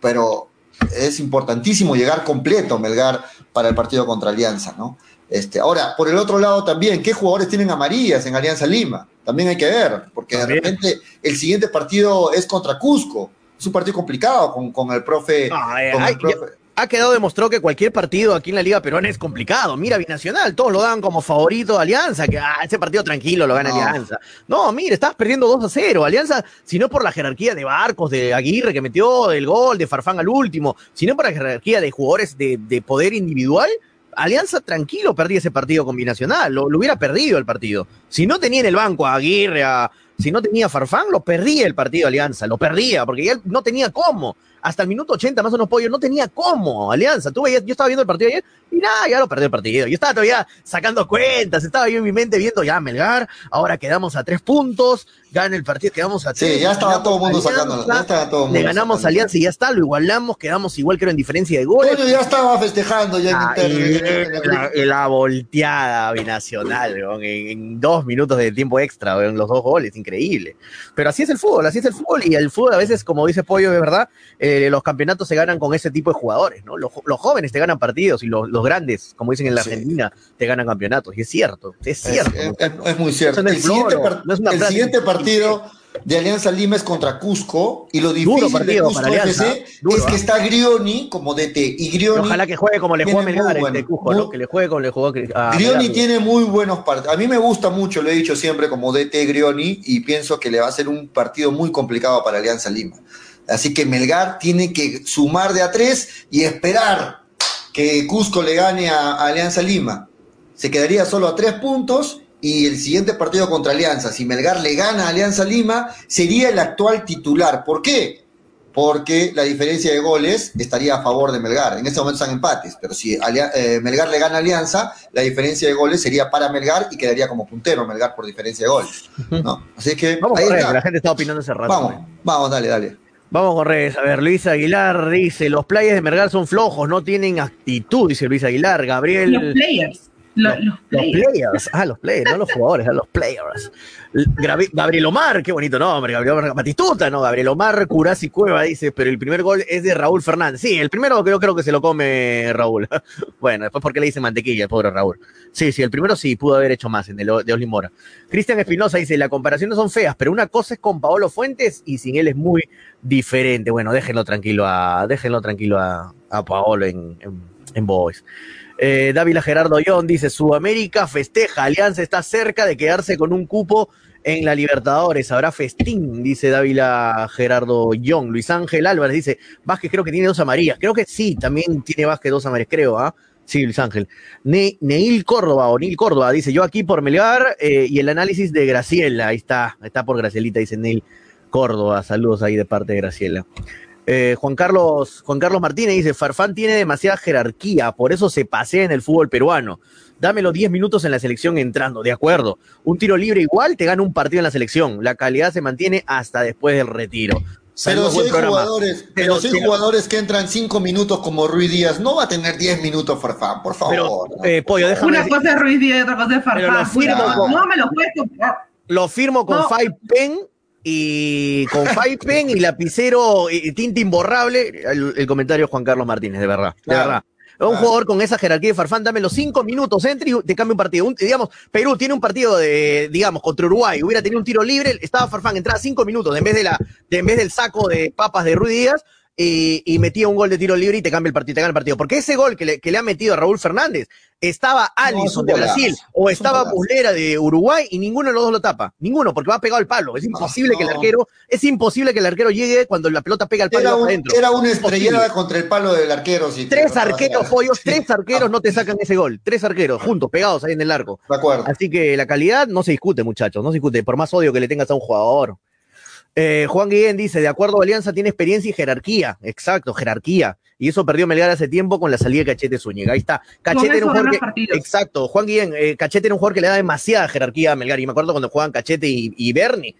Pero es importantísimo llegar completo, Melgar, para el partido contra Alianza, ¿no? Este, ahora, por el otro lado también, ¿qué jugadores tienen amarillas en Alianza Lima? También hay que ver, porque También. de repente el siguiente partido es contra Cusco. Es un partido complicado con, con el profe. Ah, eh, el profe- Ha quedado demostrado que cualquier partido aquí en la Liga Peruana es complicado. Mira, Binacional, todos lo dan como favorito a Alianza, que ah, ese partido tranquilo lo gana No. Alianza. No, mire, estás perdiendo 2 a 0. Alianza, si no por la jerarquía de Barcos, de Aguirre que metió el gol, de Farfán al último, sino por la jerarquía de jugadores de, de poder individual, Alianza tranquilo perdía ese partido con Binacional, lo, lo hubiera perdido el partido. Si no tenía en el banco a Aguirre, a- si no tenía a Farfán, lo perdía el partido Alianza, lo perdía, porque ya no tenía cómo. Hasta el minuto 80 más o menos pollo, no tenía cómo, Alianza. Tú veías, yo estaba viendo el partido ayer y nada, ya lo perdió el partido. Yo estaba todavía sacando cuentas, estaba yo en mi mente viendo ya Melgar, ahora quedamos a tres puntos, gana el partido, quedamos a tres. Sí, ya estaba todo el mundo sacando. Ya estaba todo el mundo Le ganamos sacando. a Alianza y ya está, lo igualamos, quedamos igual creo en diferencia de goles. Toño ya estaba festejando ya en Ah, Inter- y en el- la, volteada binacional, en, en dos minutos de tiempo extra, weón, los dos goles, increíble. Pero así es el fútbol, así es el fútbol, y el fútbol a veces, como dice Pollo, de verdad, eh, los campeonatos se ganan con ese tipo de jugadores, ¿no? Los, jóvenes te ganan partidos y los, los grandes, como dicen en la Sí. Argentina, te ganan campeonatos, y es cierto, es cierto. es- muy cierto. No El siguiente, par- no el partido de Alianza Lima es contra Cusco y lo difícil de partido Cusco para Alianza, FC duro, es que ¿ah? está Grioni como DT y Grioni, Ojalá que juegue como le jugó a Melgar bueno, este Cusco, ¿no? Que le juegue como le jugó a a Grioni Melgar. tiene muy buenos partidos. A mí me gusta mucho, lo he dicho siempre como DT Grioni y pienso que le va a ser un partido muy complicado para Alianza Lima. Así que Melgar tiene que sumar de a tres y esperar que Cusco le gane a, a Alianza Lima. Se quedaría solo a tres puntos y el siguiente partido contra Alianza, si Melgar le gana a Alianza Lima, sería el actual titular. ¿Por qué? Porque la diferencia de goles estaría a favor de Melgar. En este momento están empates, pero si eh, Melgar le gana a Alianza, la diferencia de goles sería para Melgar y quedaría como puntero Melgar por diferencia de goles. ¿no? Así que Vamos ahí con redes, está. la gente está opinando hace rato. Vamos, vamos, dale, dale. Vamos con redes. A ver, Luis Aguilar dice, los players de Melgar son flojos, no tienen actitud, dice Luis Aguilar. Gabriel... Los players. Lo- Los, Los players. players, ah, los players, no los jugadores, ah, los players. Gabriel Omar, qué bonito nombre, Gabriel Omar, Batistuta, ¿no? Gabriel Omar, Curasi Cueva dice, pero el primer gol es de Raúl Fernández. Sí, el primero creo, creo que se lo come Raúl. bueno, después porque le dice mantequilla, el pobre Raúl. Sí, sí, el primero sí pudo haber hecho más, en el de Oslin Mora. Cristian Espinosa dice, las comparaciones son feas, pero una cosa es con Paolo Fuentes y sin él es muy diferente. Bueno, déjenlo tranquilo a, déjenlo tranquilo a, a Paolo en, en, en Boys. Eh, Dávila Gerardo Yon dice, Sudamérica festeja, Alianza está cerca de quedarse con un cupo en la Libertadores, habrá festín, dice Dávila Gerardo Yon. Luis Ángel Álvarez dice, Vázquez creo que tiene dos amarillas, creo que sí, también tiene Vázquez dos amarillas, creo, ¿ah? Sí, Luis Ángel. Ne Neil Córdoba, o Neil Córdoba, dice, yo aquí por Melgar eh, y el análisis de Graciela, ahí está, está por Gracielita, dice Neil Córdoba, saludos ahí de parte de Graciela. Eh, Juan Carlos Juan Carlos Martínez dice, Farfán tiene demasiada jerarquía, por eso se pasea en el fútbol peruano. Dámelo 10 minutos en la selección entrando, de acuerdo. Un tiro libre igual te gana un partido en la selección. La calidad se mantiene hasta después del retiro. Pero Saludos, si hay jugadores, pero, Pero- si hay pero- jugadores que entran cinco minutos como Ruiz Díaz, no va a tener 10 minutos Farfán, por favor. Pero, ¿no? eh, Pollo, déjame Una decir- cosa es Ruiz Díaz y otra cosa es lo Farfán. firmo con- no me lo puedes comprar. Lo firmo con No. Five Pen y con Pen y lapicero y tinta imborrable. El, el comentario de Juan Carlos Martínez, de verdad. De verdad. Un Claro. jugador con esa jerarquía de Farfán, dame los cinco minutos, entre y te cambia un partido. Un- digamos, Perú tiene un partido de, digamos, contra Uruguay, hubiera tenido un tiro libre, estaba Farfán, entraba cinco minutos, en vez de la, de, en vez del saco de papas de Ruiz Díaz, y, metía un gol de tiro libre y te cambia el partido, te gana el partido. Porque ese gol que le, que le ha metido a Raúl Fernández, estaba Allison de Brasil o estaba Muslera de Uruguay y ninguno de los dos lo tapa. Ninguno, porque va pegado al palo. Es imposible que el arquero, es imposible que el arquero llegue cuando la pelota pega al palo. Era, un, era una estrellada contra el palo del arquero. tres arqueros, pollos, tres arqueros no te sacan ese gol. Tres arqueros, juntos, pegados ahí en el arco. De acuerdo. Así que la calidad no se discute, muchachos, no se discute. Por más odio que le tengas a un jugador. Eh, Juan Guillén dice, de acuerdo a Alianza tiene experiencia y jerarquía. Exacto, jerarquía. Y eso perdió Melgar hace tiempo con la salida de Cachete Zúñiga. Ahí está. Cachete era un jugador que, Exacto. Juan Guillén, eh, Cachete era un jugador que le da demasiada jerarquía a Melgar. Y me acuerdo cuando jugaban Cachete y, y Bernie.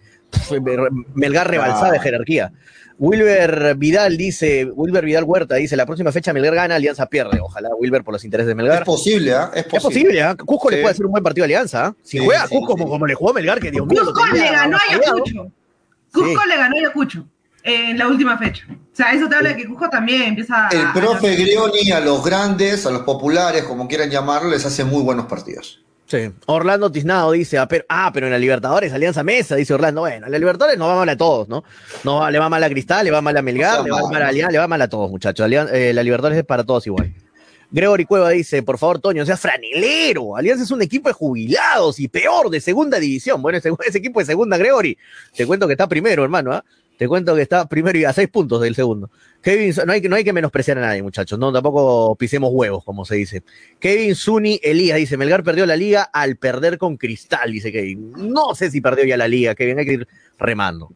Melgar rebalsada de jerarquía. Wilber Vidal dice, Wilber Vidal Huerta dice, la próxima fecha Melgar gana, Alianza pierde. Ojalá Wilber por los intereses de Melgar. Es posible, ¿eh? Es posible. Es posible, ¿eh? Cusco le puede hacer un buen partido a Alianza. ¿ah? Si juega Cusco como, le jugó Melgar, que Dios mío. Cusco le ganó a Ayacucho. Cusco le ganó a Ayacucho en la última fecha. O sea, eso te habla de que Cusco también empieza El profe Grioni a los grandes, a los populares, como quieran llamarlo, les hace muy buenos partidos. Sí. Orlando Tiznado dice, ah pero, ah, pero en la Libertadores, Alianza Mesa, dice Orlando. Bueno, en la Libertadores no va mal a todos, ¿no? no le va mal a Cristal, le va mal a Melgar, le va mal a Alianza, le va mal a todos, muchachos. Eh, la Libertadores es para todos igual. Gregory Cueva dice, por favor, Toño, sea franelero. Alianza es un equipo de jubilados y peor, de segunda división. Bueno, ese, equipo de segunda, Gregory. Te cuento que está primero, hermano, ¿ah? Te cuento que está primero y a seis puntos del segundo. Kevin, no hay, no hay que menospreciar a nadie, muchachos. No, tampoco pisemos huevos, como se dice. Kevin Zuni Elías dice: Melgar perdió la liga al perder con Cristal, dice Kevin. No sé si perdió ya la liga, Kevin, hay que ir remando.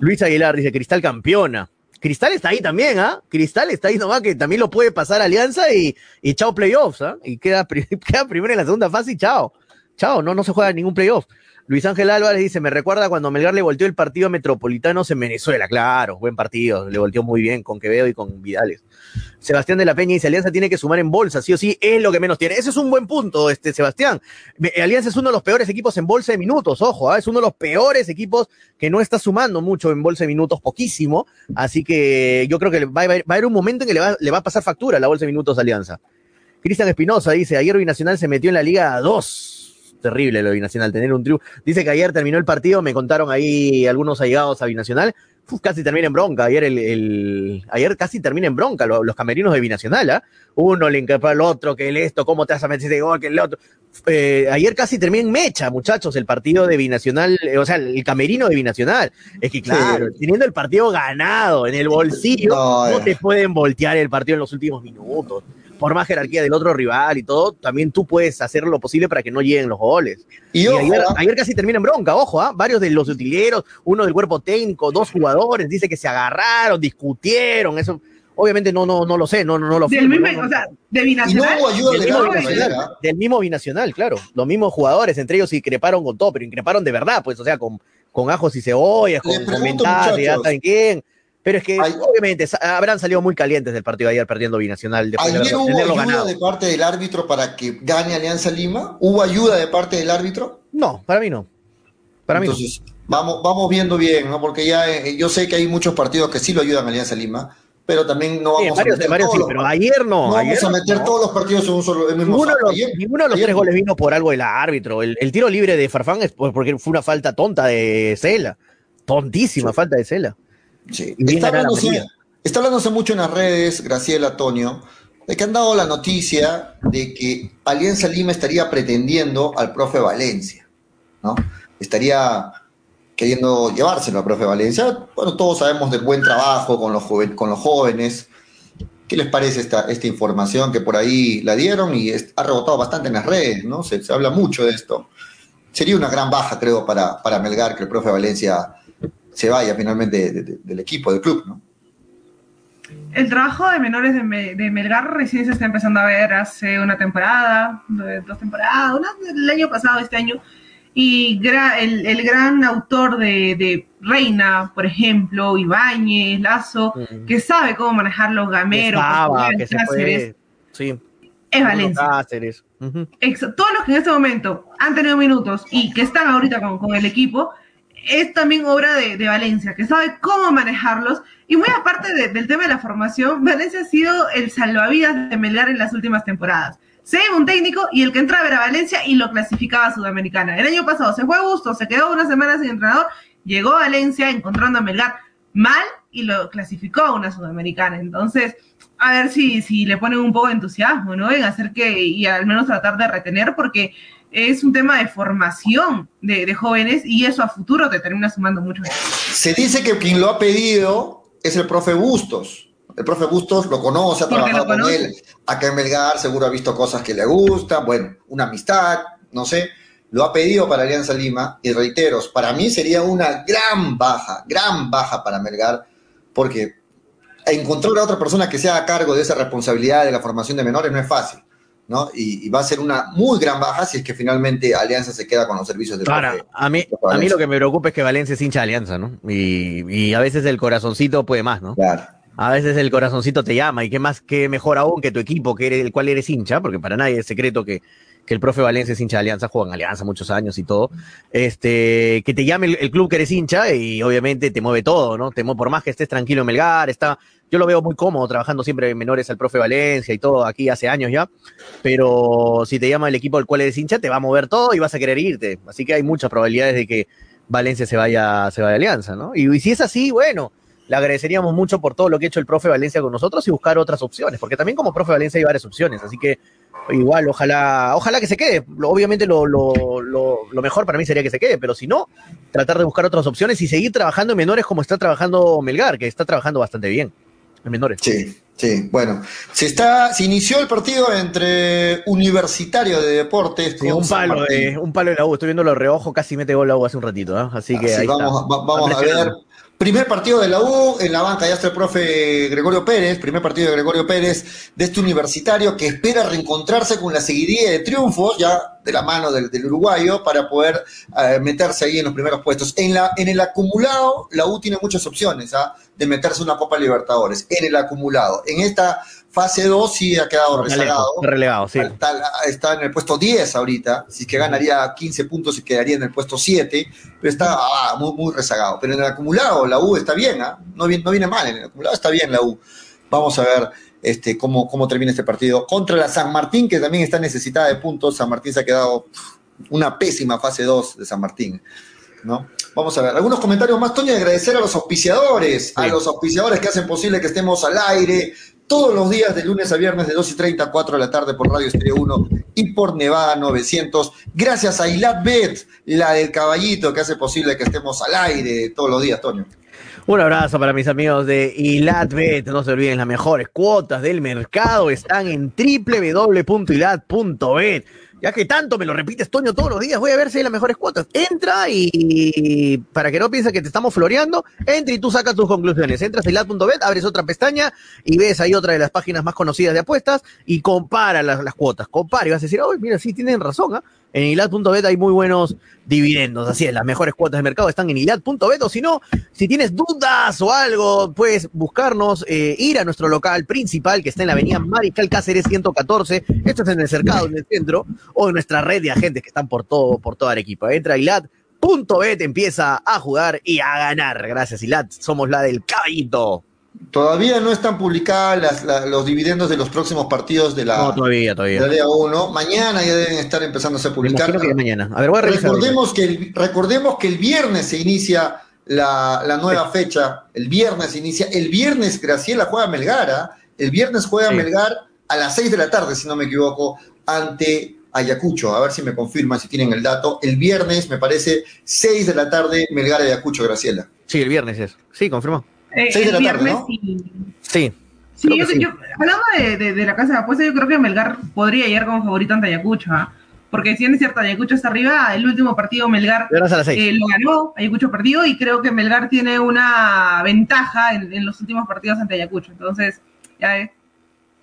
Luis Aguilar dice: Cristal campeona. Cristal está ahí también, ¿ah? Cristal está ahí nomás que también lo puede pasar Alianza y, y chao playoffs, ¿ah? Y queda, queda primero en la segunda fase y chao. Chao, no, no se juega ningún playoff. Luis Ángel Álvarez dice, me recuerda cuando Melgar le volteó el partido a Metropolitanos en Venezuela. Claro, buen partido, le volteó muy bien con Quevedo y con Vidales. Sebastián de la Peña dice, Alianza tiene que sumar en bolsa, sí o sí, es lo que menos tiene. Ese es un buen punto, este Sebastián. Alianza es uno de los peores equipos en bolsa de minutos, ojo, ¿ah? es uno de los peores equipos que no está sumando mucho en bolsa de minutos, poquísimo. Así que yo creo que va a haber, un momento en que le va, le va a pasar factura a la bolsa de minutos a Alianza. Cristian Espinosa dice, ayer Binacional se metió en la Liga 2 terrible lo Binacional, tener un triunfo. Dice que ayer terminó el partido, me contaron ahí algunos allegados a Binacional, casi termina en bronca. Ayer, el, ayer casi termina en bronca los, camerinos de Binacional. ¿ah? Uno le increpa al otro, que el esto, cómo te vas a meter ese gol, que el otro. Eh, ayer casi termina en mecha, muchachos, el partido de Binacional, eh, o sea, el camerino de Binacional. Es que, claro, teniendo el partido ganado en el bolsillo, no te pueden voltear el partido en los últimos minutos por más jerarquía del otro rival y todo, también tú puedes hacer lo posible para que no lleguen los goles. Y, ¿ah? ayer, casi termina en bronca, ojo, ¿ah? varios de los utileros, uno del cuerpo técnico, dos jugadores, dice que se agarraron, discutieron, eso obviamente no, no, no lo sé, no, no, no lo Del mismo, o sea, de binacional. del, mismo binacional, claro. Los mismos jugadores, entre ellos increparon con todo, pero increparon de verdad, pues, o sea, con, con ajos y cebollas, con comentarios, ya saben quién. Pero es que obviamente habrán salido muy calientes del partido de ayer perdiendo Binacional. ¿Ayer hubo ayuda de parte del árbitro para que gane Alianza Lima? ¿Hubo ayuda de parte del árbitro? No, para mí no. Para Entonces, mí Vamos, vamos viendo bien, ¿no? Porque ya eh, yo sé que hay muchos partidos que sí lo ayudan a Alianza Lima, pero también no vamos a meter varios, todos pero ayer no. No vamos a meter todos los partidos en un solo en ninguno, de los, ninguno de los tres goles vino por algo del árbitro. El, tiro libre de Farfán es porque fue una falta tonta de Cela. Tontísima falta de Cela. Sí. Está hablándose, mucho en las redes, Graciela Antonio, de que han dado la noticia de que Alianza Lima estaría pretendiendo al profe Valencia, ¿no? Estaría queriendo llevárselo al profe Valencia. Bueno, todos sabemos del buen trabajo con los, con los jóvenes. ¿Qué les parece esta, esta información que por ahí la dieron y ha rebotado bastante en las redes, ¿no? Se, habla mucho de esto. Sería una gran baja, creo, para, para Melgar que el profe Valencia se vaya finalmente del equipo, del club, ¿no? El trabajo de menores de, Melgar recién se está empezando a ver hace una temporada, dos temporadas, el año pasado, este año, y el, gran autor de, Reina, por ejemplo, Ibáñez, Lazo, que sabe cómo manejar los gameros, que Cáceres, sí. es Valencia. Todos los que en este momento han tenido minutos y que están ahorita con el equipo, es también obra de, Valencia, que sabe cómo manejarlos. Y muy aparte del tema de la formación, Valencia ha sido el salvavidas de Melgar en las últimas temporadas. Se iba un técnico y el que entraba era Valencia y lo clasificaba a Sudamericana. El año pasado se fue a gusto, se quedó una semana sin entrenador, llegó a Valencia encontrando a Melgar mal y lo clasificó a una sudamericana. Entonces, a ver si, si le ponen un poco de entusiasmo, ¿no? En hacer que, y al menos tratar de retener, porque es un tema de formación de, de jóvenes y eso a futuro te termina sumando mucho. Se dice que quien lo ha pedido es el profe Bustos. El profe Bustos lo conoce, ha trabajado con él acá en Melgar, seguro ha visto cosas que le gustan, bueno, una amistad, no sé lo ha pedido para Alianza Lima y reitero, para mí sería una gran baja, gran baja para Melgar, porque encontrar a otra persona que sea a cargo de esa responsabilidad de la formación de menores no es fácil. ¿No? Y, va a ser una muy gran baja si es que finalmente Alianza se queda con los servicios de Ahora, a mí, a mí lo que me preocupa es que Valencia es hincha de Alianza, ¿no? Y, y, a veces el corazoncito puede más, ¿no? Claro. A veces el corazoncito te llama y qué más, qué mejor aún que tu equipo, que eres, el cual eres hincha, porque para nadie es secreto que que el profe Valencia es hincha de Alianza, juega en Alianza muchos años y todo, este, que te llame el, club que eres hincha y obviamente te mueve todo, ¿no? Te por más que estés tranquilo en Melgar, está, yo lo veo muy cómodo trabajando siempre en menores al profe Valencia y todo aquí hace años ya, pero si te llama el equipo al cual eres hincha, te va a mover todo y vas a querer irte. Así que hay muchas probabilidades de que Valencia se vaya, se vaya a Alianza, ¿no? Y, si es así, bueno, le agradeceríamos mucho por todo lo que ha hecho el profe Valencia con nosotros y buscar otras opciones, porque también como profe Valencia hay varias opciones, así que igual, ojalá, ojalá que se quede. Obviamente lo, lo, lo, mejor para mí sería que se quede, pero si no, tratar de buscar otras opciones y seguir trabajando en menores como está trabajando Melgar, que está trabajando bastante bien en menores. Sí, sí, bueno. Se está, se inició el partido entre Universitario de Deportes. un palo, de, un palo de la U, estoy viendo los reojos, casi mete gol la U hace un ratito, ¿eh? así que ahí vamos, vamos a ver Primer partido de la U, en la banca ya está el profe Gregorio Pérez, primer partido de Gregorio Pérez de este universitario que espera reencontrarse con la seguidilla de triunfos ya de la mano del, uruguayo para poder eh, meterse ahí en los primeros puestos. En, la, en el acumulado, la U tiene muchas opciones ¿ah? de meterse una Copa Libertadores, en el acumulado. En esta Fase 2 sí ha quedado rezagado. Relegado, sí. Está, en el puesto 10 ahorita. Si es que ganaría 15 puntos y quedaría en el puesto 7. Pero está ah, muy, muy rezagado. Pero en el acumulado la U está bien, ¿ah? no, viene, no viene mal. En el acumulado está bien la U. Vamos a ver este, cómo, cómo termina este partido. Contra la San Martín, que también está necesitada de puntos. San Martín se ha quedado una pésima fase 2 de San Martín. ¿no? Vamos a ver, algunos comentarios más, Toño, agradecer a los auspiciadores, a los auspiciadores que hacen posible que estemos al aire, todos los días de lunes a viernes de 2 y 30 a 4 de la tarde por Radio Estéreo 1 y por Nevada 900. Gracias a Ilat Bet, la del caballito que hace posible que estemos al aire todos los días, Toño. Un abrazo para mis amigos de ILATBet. No se olviden, las mejores cuotas del mercado están en www.ilat.bet ya que tanto me lo repites, Toño, todos los días, voy a ver si hay las mejores cuotas. Entra y, para que no pienses que te estamos floreando, entra y tú sacas tus conclusiones. Entras a ilat.bet, abres otra pestaña y ves ahí otra de las páginas más conocidas de apuestas y compara las, cuotas. Compara y vas a decir, oh, mira, sí, tienen razón, ¿ah? En hilad.bet hay muy buenos dividendos. Así es, las mejores cuotas de mercado están en hilad.bet. O si no, si tienes dudas o algo, puedes buscarnos, eh, ir a nuestro local principal que está en la avenida Mariscal Cáceres 114. Esto es en el cercado, en el centro, o en nuestra red de agentes que están por todo, por toda Arequipa. Entra a hilad.bet, empieza a jugar y a ganar. Gracias, Hilad. Somos la del caballito. Todavía no están publicadas los dividendos de los próximos partidos de la, no, todavía, todavía. De la 1. Mañana ya deben estar empezando a ser publicados. mañana. A ver, voy a recordemos, que el, recordemos que el viernes se inicia la, nueva fecha. El viernes se inicia. El viernes Graciela juega Melgara. El viernes juega Melgar a las 6 de la tarde, si no me equivoco, ante Ayacucho. A ver si me confirman si tienen el dato. El viernes, me parece, 6 de la tarde, Melgar Ayacucho, Graciela. Sí, el viernes es. Sí, confirmó. Eh, de la tarde, ¿no? Sí. Sí, yo, hablando de, de, la casa de apuestas, yo creo que Melgar podría llegar como favorito ante Ayacucho, ¿ah? porque si es cierto, Ayacucho está arriba, el último partido Melgar eh, lo ganó, Ayacucho perdió, y creo que Melgar tiene una ventaja en, en los últimos partidos ante Ayacucho, entonces, ya es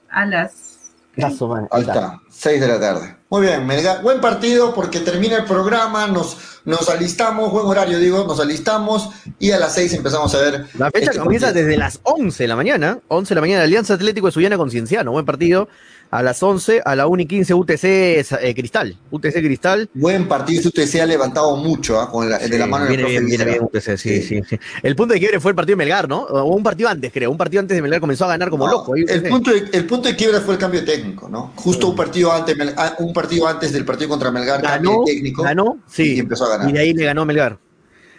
a las Ahí está, 6 de la tarde. Muy bien, Buen partido porque termina el programa, nos, nos alistamos, buen horario digo, nos alistamos y a las 6 empezamos a ver. La fecha este comienza desde las 11 de la mañana, 11 de la mañana, Alianza Atlético de Sullana con Cienciano, buen partido a las 11, a la 1 y 15 UTC eh, Cristal. UTC Cristal. Buen partido, UTC ha levantado mucho ¿ah? con la, de la mano viene bien, viene bien UTC, sí, sí, sí, El punto de quiebre fue el partido de Melgar, ¿no? O un partido antes, creo. Un partido antes de Melgar comenzó a ganar como loco. El punto, de, el punto de quiebre fue el cambio técnico, ¿no? Justo un partido antes, ah, un partido antes del partido contra Melgar, ganó, técnico. Ganó, sí. Y empezó a ganar. Y de ahí le ganó Melgar.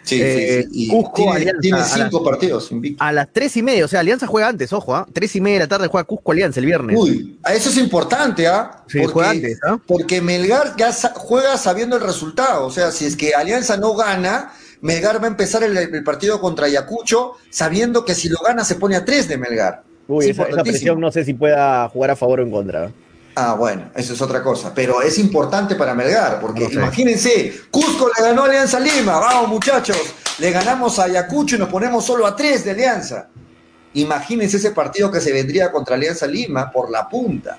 Sí, eh, sí, Cusco, tiene, Alianza. Tiene cinco partidos A las tres y media, o sea, Alianza juega antes, ojo, ¿ah? Tres y media de la tarde juega Cusco Alianza el viernes. Uy, eso es importante, ¿ah? Sí, porque, juega antes, ¿ah? Porque Melgar ya juega sabiendo el resultado. O sea, si es que Alianza no gana, Melgar va a empezar el, partido contra Ayacucho sabiendo que si lo gana se pone a tres de Melgar. Uy, esa, presión no sé si pueda jugar a favor o en contra. Ah, bueno, eso es otra cosa. Pero es importante para Melgar, porque imagínense, Cusco le ganó a Alianza Lima. Vamos, muchachos, le ganamos a Ayacucho y nos ponemos solo a tres de Alianza. Imagínense ese partido que se vendría contra Alianza Lima por la punta.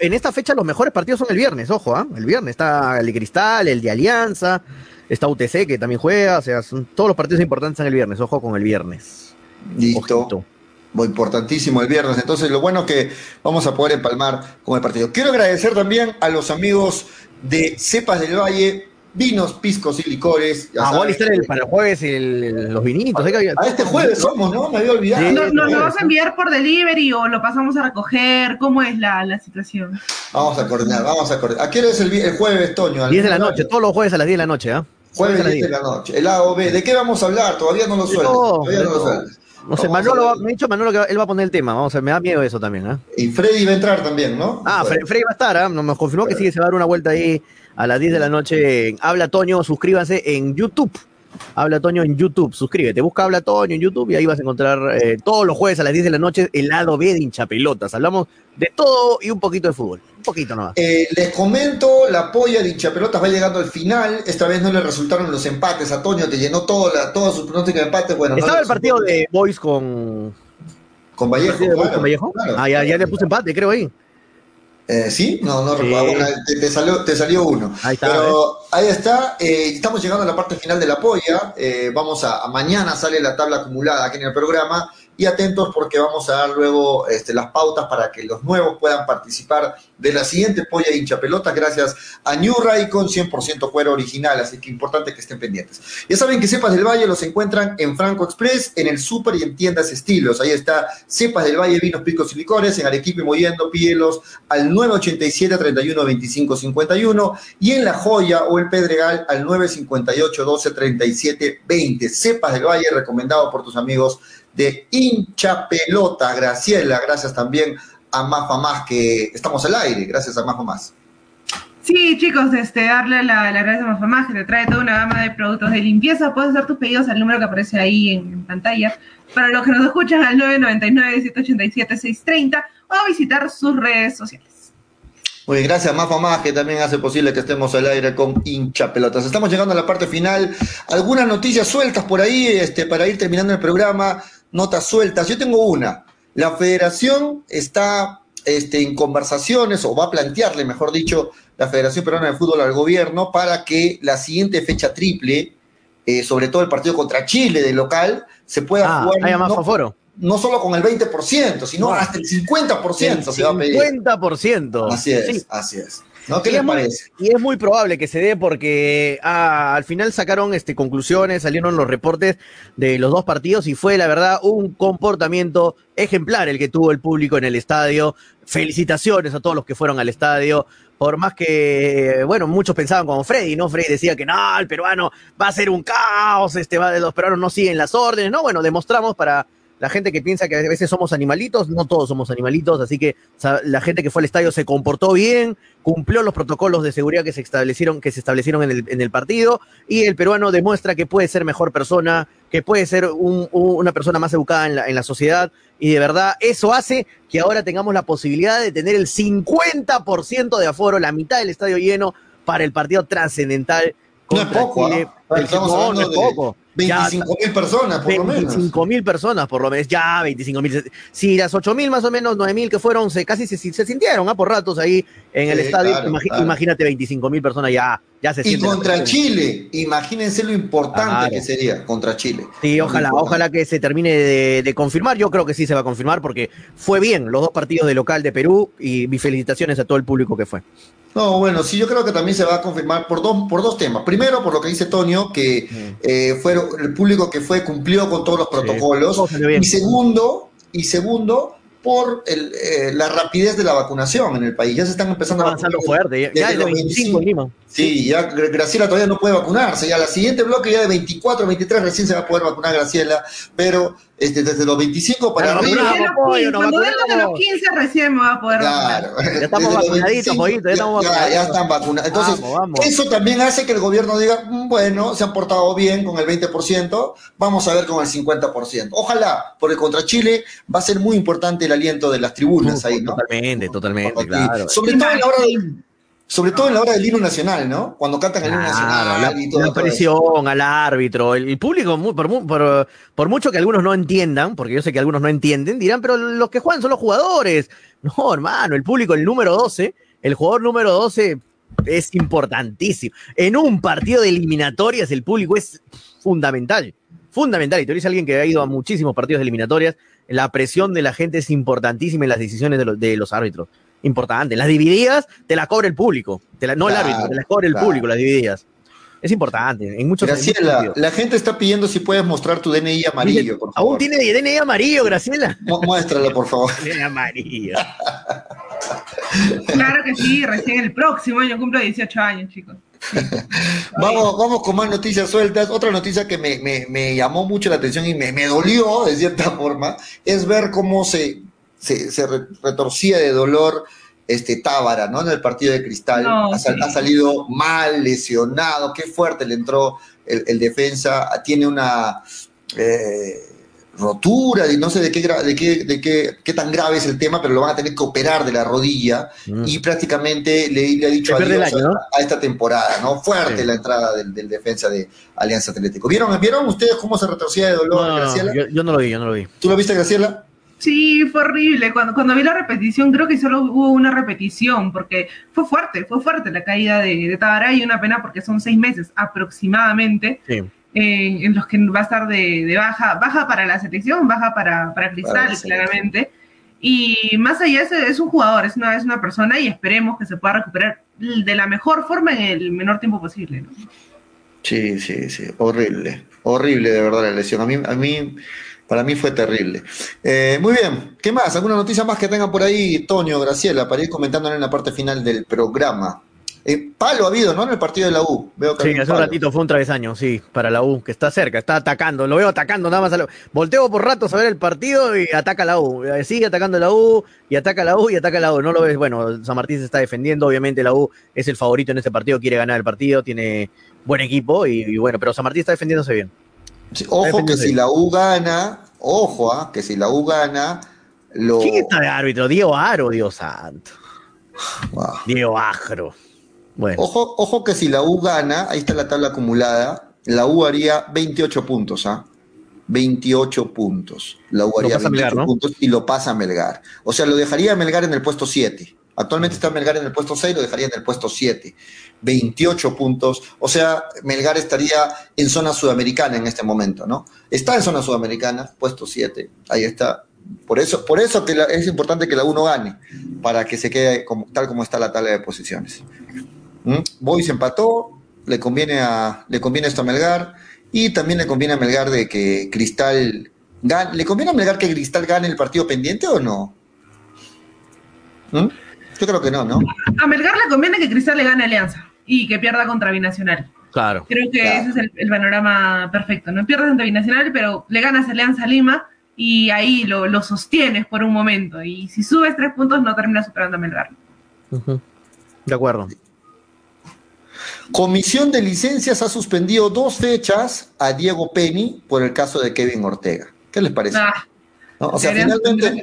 en esta fecha los mejores partidos son el viernes, ojo, ¿ah? el viernes está el de Cristal, el de Alianza, está UTC que también juega, o sea, todos los partidos importantes en el viernes, ojo con el viernes. Listo. Importantísimo el viernes. Entonces, lo bueno es que vamos a poder empalmar con el partido. Quiero agradecer también a los amigos de Cepas del Valle, vinos, piscos y licores. Ah, a el, para el jueves los vinitos. A, este jueves somos, ¿no? Me había olvidado. ¿Nos lo vas a enviar por delivery o lo pasamos a recoger? ¿Cómo es la, la situación? Vamos a coordinar, vamos a coordinar. ¿A qué hora es el, el jueves, Toño? 10 de la noche, todos los jueves a las 10 de la noche, ¿ah? Jueves, 10 de la noche. El A o B. ¿De qué vamos a hablar? Todavía no lo suelto. Todavía no lo suelto. No sé, Manolo, me ha dicho Manolo que él va a poner el tema. Vamos a ver, me da miedo eso también, ¿eh? Y Freddy va a entrar también, ¿no? Ah, Freddy va a estar, ¿eh? Nos confirmó que sí, que se va a dar una vuelta ahí a las 10 de la noche. Habla Toño, suscríbanse en YouTube. Habla Toño en YouTube, suscríbete, busca Habla Toño en YouTube y ahí vas a encontrar eh, todos los jueves a las 10 de la noche el lado B de hinchapelotas. Hablamos de todo y un poquito de fútbol, un poquito nomás. Eh, les comento, la polla de hinchapelotas va llegando al final, esta vez no le resultaron los empates, a Toño te llenó todo la, todos sus pronósticos de empate. Bueno, Estaba el partido de Boys con... Con Vallejo. con Vallejo? ah, ya, ya le puse empate, creo ahí. Eh, ¿Sí? No, no recuerdo. Te, salió, te salió uno. Ahí está. Pero ahí está. Eh, estamos llegando a la parte final de la polla. Eh, vamos a, Mañana sale la tabla acumulada aquí en el programa y atentos porque vamos a dar luego este, las pautas para que los nuevos puedan participar de la siguiente polla hincha pelota gracias a New Ray con 100% cuero original, así que importante que estén pendientes. Ya saben que Cepas del Valle los encuentran en Franco Express, en el Super y en tiendas estilos. Ahí está Cepas del Valle, vinos, picos y licores, en Arequipe Moyendo, pídelos al 987 31 25 51 y en La Joya o el Pedregal al 958 12 37 20. Cepas del Valle, recomendado por tus amigos de hincha pelota. Graciela, gracias también a Mafa Más, que estamos al aire, gracias a Mafa Más. Sí, chicos, este, darle la, la gracias a Mafa Más, que te trae toda una gama de productos de limpieza. Puedes hacer tus pedidos al número que aparece ahí en, pantalla. Para los que nos escuchan, al 999-787-630 o visitar sus redes sociales. Muy bien, gracias Mafa Más, que también hace posible que estemos al aire con hincha pelotas. Estamos llegando a la parte final. Algunas noticias sueltas por ahí, este, para ir terminando el programa notas sueltas. Yo tengo una. La federación está este, en conversaciones, o va a plantearle, mejor dicho, la Federación Peruana de Fútbol al gobierno para que la siguiente fecha triple, eh, sobre todo el partido contra Chile de local, se pueda ah, jugar. más no, no solo con el 20%, sino hasta el 50% se va a pedir. 50%. Así es, así es. ¿No? ¿Qué les parece? y es muy probable que se dé porque ah, al final sacaron este, conclusiones, salieron los reportes de los dos partidos y fue la verdad un comportamiento ejemplar el que tuvo el público en el estadio. Felicitaciones a todos los que fueron al estadio. Por más que, bueno, muchos pensaban como Freddy, ¿no? Freddy decía que no, el peruano va a ser un caos, este, va, los peruanos no siguen las órdenes, ¿no? Bueno, demostramos para la gente que piensa que a veces somos animalitos, no todos somos animalitos, así que la gente que fue al estadio se comportó bien, cumplió los protocolos de seguridad que se establecieron, que se establecieron en, el, en el partido, y el peruano demuestra que puede ser mejor persona, que puede ser una persona más educada en la, en la sociedad, y de verdad eso hace que ahora tengamos la posibilidad de tener el 50% de aforo, la mitad del estadio lleno, para el partido trascendental contra poco, Chile. no, no es poco. 25 mil personas, por lo menos. 25 mil personas, por lo menos. Ya, 25 mil. Si las 8 mil, más o menos, 9 mil que fueron, se, casi se, se sintieron ¿ah? por ratos ahí en el estadio. Imagínate 25 mil personas ya, ya se. Y contra Chile, imagínense lo importante que sería contra Chile. Sí, ojalá, ojalá que se termine de, de, confirmar. Yo creo que sí se va a confirmar porque fue bien los dos partidos de local de Perú y mis felicitaciones a todo el público que fue. No, bueno, sí, yo creo que también se va a confirmar por dos, por dos temas. Primero, por lo que dice Tonio, que eh, fueron, el público que fue cumplió con todos los protocolos. y segundo, y segundo, por el, eh, la rapidez de la vacunación en el país. Ya se están empezando a vacunar. fuerte, ya, es de 25 Lima. Sí, ya Graciela todavía no puede vacunarse. Ya la siguiente bloque, ya de 24, 23, recién se va a poder vacunar Graciela, pero este, desde los 25 para arriba. cuando venga de los 15 recién me va a poder claro. vacunar. Ya estamos vacunaditos, pollito, ya, estamos ya, ya, están vacunados. Entonces, eso también hace que el gobierno diga, mm, bueno, se han portado bien con el 20%, vamos a ver con el 50%. Ojalá, porque contra Chile va a ser muy importante el aliento de las tribunas ahí, ¿no? Totalmente, totalmente, claro. Sobre todo en la hora de sobre todo en la hora del himno nacional, ¿no? Cuando cantan el himno nacional la, y todo. La presión al árbitro, el, público, por, por, mucho que algunos no entiendan, porque yo sé que algunos no entienden, dirán, pero los que juegan son los jugadores. No, hermano, el público, el número 12, el jugador número 12 es importantísimo. En un partido de eliminatorias, el público es fundamental. Fundamental. Y tú eres alguien que ha ido a muchísimos partidos de eliminatorias. La presión de la gente es importantísima en las decisiones de de los árbitros importante. Las divididas te las cobra el público, no el árbitro, te las cobra el público, las divididas. Es importante, en muchos Graciela, la gente está pidiendo si puedes mostrar tu DNI amarillo, por favor. ¿Aún tiene DNI amarillo, Graciela? muéstralo, por favor. DNI amarillo. claro que sí, recién el próximo año cumplo 18 años, chicos. vamos, vamos con más noticias sueltas. Otra noticia que me, llamó mucho la atención y me, dolió de cierta forma es ver cómo se se, retorcía de dolor este Tábara, ¿no? En el partido de Cristal. ha, salido mal, lesionado, qué fuerte le entró el, defensa, tiene una eh, rotura, no sé de qué, de, qué, de qué, tan grave es el tema, pero lo van a tener que operar de la rodilla mm. y prácticamente le, ha dicho adiós a, esta temporada, ¿no? Fuerte la entrada del, defensa de Alianza Atlético. ¿Vieron, ¿Vieron ustedes cómo se retorcía de dolor, Graciela? yo, no lo vi, yo no lo vi. ¿Tú lo viste, Graciela? Sí, fue horrible. Cuando, cuando vi la repetición, creo que solo hubo una repetición, porque fue fuerte, fue fuerte la caída de, de y una pena porque son seis meses aproximadamente en los que va a estar de, baja, baja para la selección, baja para, para Cristal, claramente. Y más allá, es, es un jugador, es una, es una persona y esperemos que se pueda recuperar de la mejor forma en el menor tiempo posible. Sí, sí, sí, horrible, horrible de verdad la lesión. A mí, a mí para mí fue terrible. Eh, muy bien, ¿qué más? ¿Alguna noticia más que tengan por ahí, Toño, Graciela, para ir comentando en la parte final del programa? Eh, palo ha habido, ¿no? En el partido de la U. Veo que sí, hace un ratito fue un travesaño, sí, para la U, que está cerca, está atacando, lo veo atacando nada más. Volteo por ratos a ver el partido y ataca la U. Eh, sigue atacando la U y ataca la U y ataca la U. No lo ves, bueno, San Martín se está defendiendo, obviamente la U es el favorito en este partido, quiere ganar el partido, tiene buen equipo y bueno, pero San Martín está defendiéndose bien ojo que si la U gana, ojo, ¿ah? que si la U gana, lo... ¿Quién está de árbitro? Diego Aro, Dios santo. Diego Agro. Bueno. Ojo, ojo que si la U gana, ahí está la tabla acumulada, la U haría 28 puntos, ¿ah? 28 puntos. La U haría 28 puntos y lo pasa a Melgar. O sea, lo dejaría a Melgar en el puesto 7. Actualmente está Melgar en el puesto 6, lo dejaría en el puesto 7. 28 puntos. O sea, Melgar estaría en zona sudamericana en este momento, ¿no? Está en zona sudamericana, puesto 7. Ahí está. Por eso, por eso que es importante que la 1 gane, para que se quede como, tal como está la tabla de posiciones. ¿Mm? Boys empató, le conviene, a, le conviene esto a Melgar, y también le conviene a Melgar de que Cristal gane. ¿Le conviene a Melgar que Cristal gane el partido pendiente o no? ¿Mm? Yo creo que no, ¿no? A Melgar le conviene que Cristal le gane Alianza y que pierda contra Binacional. Claro. Creo que ese es el, panorama perfecto. No pierdes contra Binacional, pero le ganas Alianza Lima y ahí lo, sostienes por un momento. Y si subes tres puntos, no terminas superando a Melgar. De acuerdo. Comisión de licencias ha suspendido dos fechas a Diego Penny por el caso de Kevin Ortega. ¿Qué les parece? Ah, o sea, finalmente,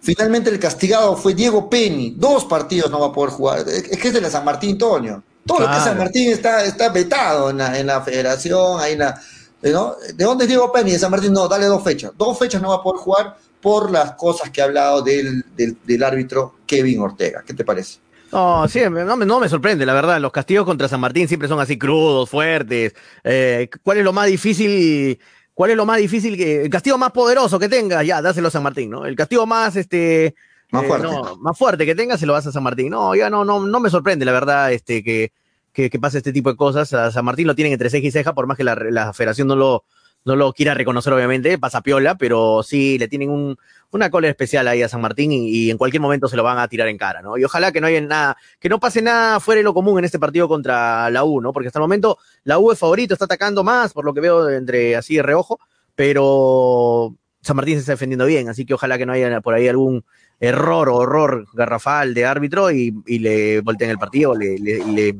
finalmente, el castigado fue Diego Penny. Dos partidos no va a poder jugar. Es que es de la San Martín, Toño. Todo lo que es San Martín está, está vetado en la, en la federación. Ahí la, ¿no? ¿De dónde es Diego Penny? De San Martín, no, dale dos fechas. Dos fechas no va a poder jugar por las cosas que ha hablado del, del, árbitro Kevin Ortega. ¿Qué te parece? No, sí, no, no, me sorprende, la verdad. Los castigos contra San Martín siempre son así crudos, fuertes. Eh, ¿Cuál es lo más difícil? ¿Cuál es lo más difícil que, el castigo más poderoso que tenga? Ya, dáselo a San Martín, ¿no? El castigo más, este, más eh, fuerte. más fuerte que tenga, se lo vas a San Martín. No, ya no, no, no me sorprende, la verdad, este, que, que, pase este tipo de cosas. A San Martín lo tienen entre ceja y ceja, por más que la, federación no lo, no lo quiera reconocer, obviamente, pasa piola, pero sí le tienen un, una cola especial ahí a San Martín y, en cualquier momento se lo van a tirar en cara, ¿no? Y ojalá que no haya nada, que no pase nada fuera de lo común en este partido contra la U, ¿no? Porque hasta el momento la U es favorito, está atacando más, por lo que veo entre así de reojo, pero San Martín se está defendiendo bien, así que ojalá que no haya por ahí algún error o horror garrafal de árbitro y, y le volteen el partido, le, le, le,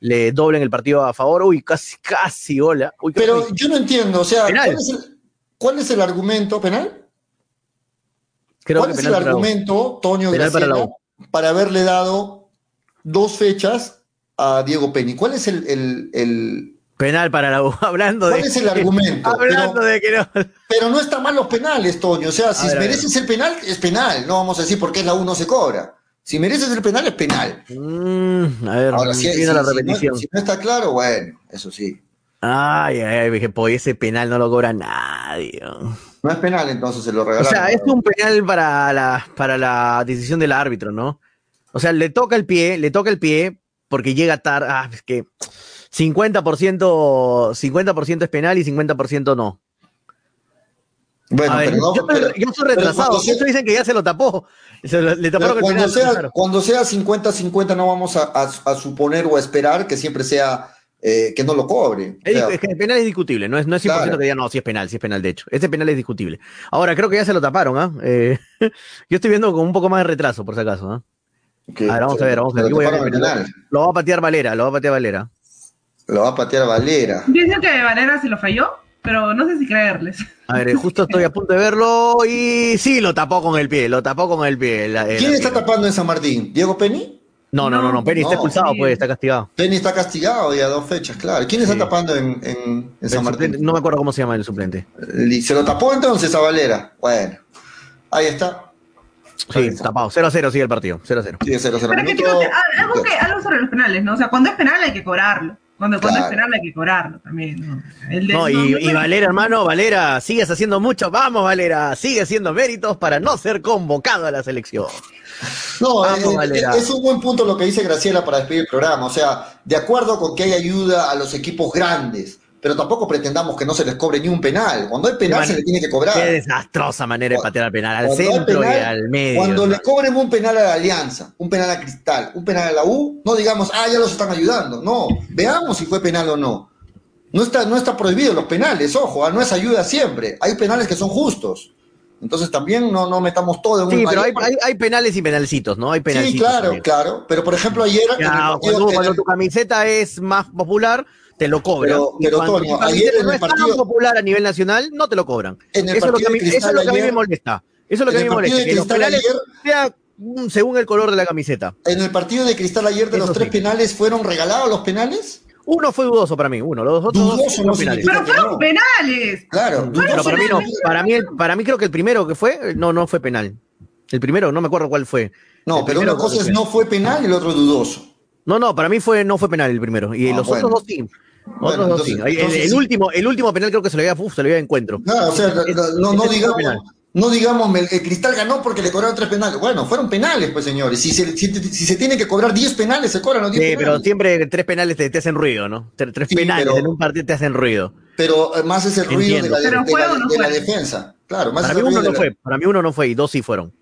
le, doblen el partido a favor. Uy, casi, casi, hola. Uy, Pero yo no entiendo, o sea, ¿cuál es, el, ¿cuál es, el, argumento penal? Creo ¿Cuál que es el argumento, Toño penal Graciela, para, para, haberle dado dos fechas a Diego Penny? ¿Cuál es el, el, el Penal para la U, hablando ¿Cuál de. es el argumento? hablando pero, de que no. Pero no están mal los penales, Toño. O sea, si ver, mereces el penal, es penal. No vamos a decir por qué la U no se cobra. Si mereces el penal, es penal. Mm, a ver, Ahora, si, si, la si, repetición. no, si, no, está claro, bueno, eso sí. Ay, ay, ay, dije, pues ese penal no lo cobra nadie. No es penal, entonces se lo regalaron. O sea, es un penal para la, para la decisión del árbitro, ¿no? O sea, le toca el pie, le toca el pie porque llega tarde. Ah, es que 50%, 50 es penal y 50% no. Bueno, ver, pero no, yo, pero, yo, soy retrasado. Sea, dicen que ya se lo tapó. Se lo, le taparon cuando, el sea, claro. cuando sea 50-50 no vamos a, a, a, suponer o a esperar que siempre sea eh, que no lo cobre. Es, o sea, es, que el penal es discutible, no es, no es 100% claro. que diga no, si sí es penal, si sí es penal, de hecho. Este penal es discutible. Ahora, creo que ya se lo taparon, ¿ah? ¿eh? Eh, yo estoy viendo con un poco más de retraso, por si acaso, ¿ah? A ver, vamos a ver, vamos a ver. Voy a ver lo, lo va a patear Valera, lo va a patear Valera. Lo va a patear Valera. Dicen que Valera se lo falló, pero no sé si creerles. A ver, justo estoy a punto de verlo y sí, lo tapó con el pie, lo tapó con el pie. La, ¿Quién está pie. tapando en San Martín? ¿Diego Penny? No, no, no, no, Penny no, está expulsado, sí. pues, está castigado. Penny está castigado ya dos fechas, claro. ¿Quién está sí. tapando en, en, en San Martín? No me acuerdo cómo se llama el suplente. ¿Se lo tapó entonces a Valera? Bueno, ahí está. Sí, tapado. 0 a 0 sigue el partido. 0 a 0. Sí, 0 a 0. Pero que, que, algo, que, algo sobre los penales, ¿no? O sea, cuando es penal hay que cobrarlo. Cuando, cuando Claro. es penal hay que cobrarlo también, ¿no? El de- No, y, no, y no, Valera, hermano, Valera, sigues haciendo mucho. Vamos, Valera, sigue haciendo méritos para no ser convocado a la selección. No, Vamos, eh, Valera. es un buen punto lo que dice Graciela para despedir el programa. O sea, de acuerdo con que hay ayuda a los equipos grandes, pero tampoco pretendamos que no se les cobre ni un penal. Cuando hay penal se le tiene que cobrar. Qué desastrosa manera de patear al penal, al Cuando centro penal, y al medio. Cuando le cobren un penal a la Alianza, un penal a Cristal, un penal a la U, no digamos, ah, ya los están ayudando. No, veamos si fue penal o no. No está, no está prohibido los penales, ojo, ah, no es ayuda siempre. Hay penales que son justos. Entonces también no, no metamos todo en un Sí, pero hay, hay, hay penales y penalcitos, ¿no? Hay Sí, penalcitos. claro, también. claro. Pero por ejemplo, ayer. en el cuando, tu camiseta es más popular, te lo cobran. Pero- pero, cuando Toño, ayer en no el es tan popular a nivel nacional, no te lo cobran. En el eso, es lo que a mí, de eso es lo que a mí Cristal me molesta. Eso es lo que a mí me molesta. Que los Cristal penales ayer- sea según el color de la camiseta. En el partido de Cristal ayer de Eso los tres sí. penales, ¿fueron regalados los penales? Uno fue dudoso para mí, uno. Los otros dos Dudoso fueron no penales. Pero fueron No. penales. Claro, Pero dudoso para mí no. no. Para mí, para mí creo que el primero que fue, no, no fue penal. El primero, no me acuerdo cuál fue. No, El pero una cosa es no fue penal y el otro dudoso. No, no, para mí fue, no fue penal el primero. Y Ah, los bueno. otros dos sí. Bueno, Otros dos sí. entonces- El- entonces el, sí. último, el último penal creo que se le había, uf, se le había encuentro. No, o sea, Ese- no, no ese fue digamos, penal. no digamos, el, el Cristal ganó porque le cobraron tres penales. Bueno, fueron penales, pues señores. Si se, si, si se tienen que cobrar 10 penales, se cobran los 10 Sí, pero siempre tres penales te, te hacen ruido, ¿no? Tre- Tres Sí, penales pero- en un partido te hacen ruido. Pero eh, más es el ruido de la, de, de de defensa. Claro, más Para es mí el ruido uno no fue, para mí uno no fue y dos sí fueron.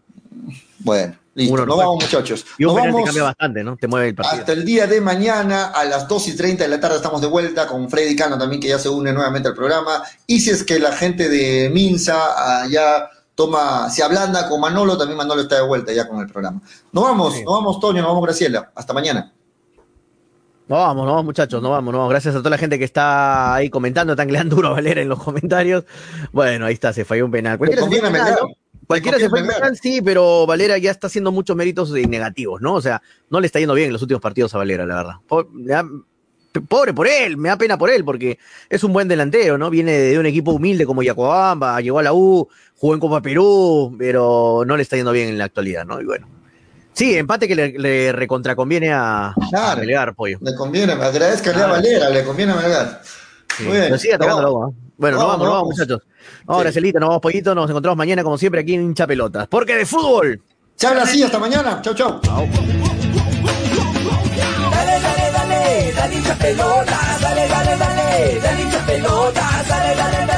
Bueno, listo. Uno no Nos fue. vamos, muchachos. Y un Nos penal te vamos cambia bastante, ¿no? Te mueve el partido. hasta el día de mañana a las 2 y 30 de la tarde estamos de vuelta con Freddy Cano también que ya se une nuevamente al programa. Y si es que la gente de Minsa ya toma, se ablanda con Manolo, también Manolo está de vuelta ya con el programa. Nos vamos, Sí. nos vamos Toño, nos vamos Graciela. Hasta mañana. No vamos, no vamos, muchachos, no vamos, no vamos. Gracias a toda la gente que está ahí comentando, tan le dan duro a Valera en los comentarios. Bueno, ahí está, se falló un penal. Cualquiera se fue un penal. ¿no? Cualquiera se fue un penal, sí, pero Valera ya está haciendo muchos méritos negativos, ¿no? O sea, no le está yendo bien en los últimos partidos a Valera, la verdad. Pobre por él, me da pena por él, porque es un buen delantero, ¿no? Viene de un equipo humilde como Yacuabamba, llegó a la U, jugó en Copa Perú, pero no le está yendo bien en la actualidad, ¿no? Y bueno. Sí, empate que le, le recontraconviene a, a Claro. Melgar, pollo. Le conviene, agradezcanle a Ah. Valera, le conviene a Melgar. Sí, Muy bien. pero sigue atacando la ¿eh? Bueno, Nos vamos, nos vamos, muchachos. Vamos, Sí. Gracelita, nos vamos, pollito. Nos encontramos mañana, como siempre, aquí en Hincha Pelotas. Porque de fútbol. Se habla así, hasta mañana. Chau, chau. Dale, dale, dale, dale hincha pelota, dale, dale, dale, dale hincha pelota, dale, dale, dale.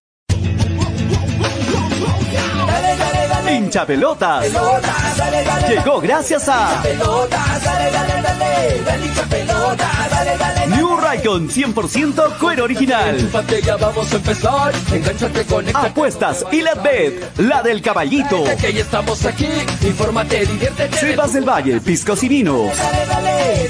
Hincha pelotas. Llegó gracias a. New Raycon 100% cuero original. Apuestas y la bet, la del caballito. Estamos del Valle, piscos y vinos. Dale,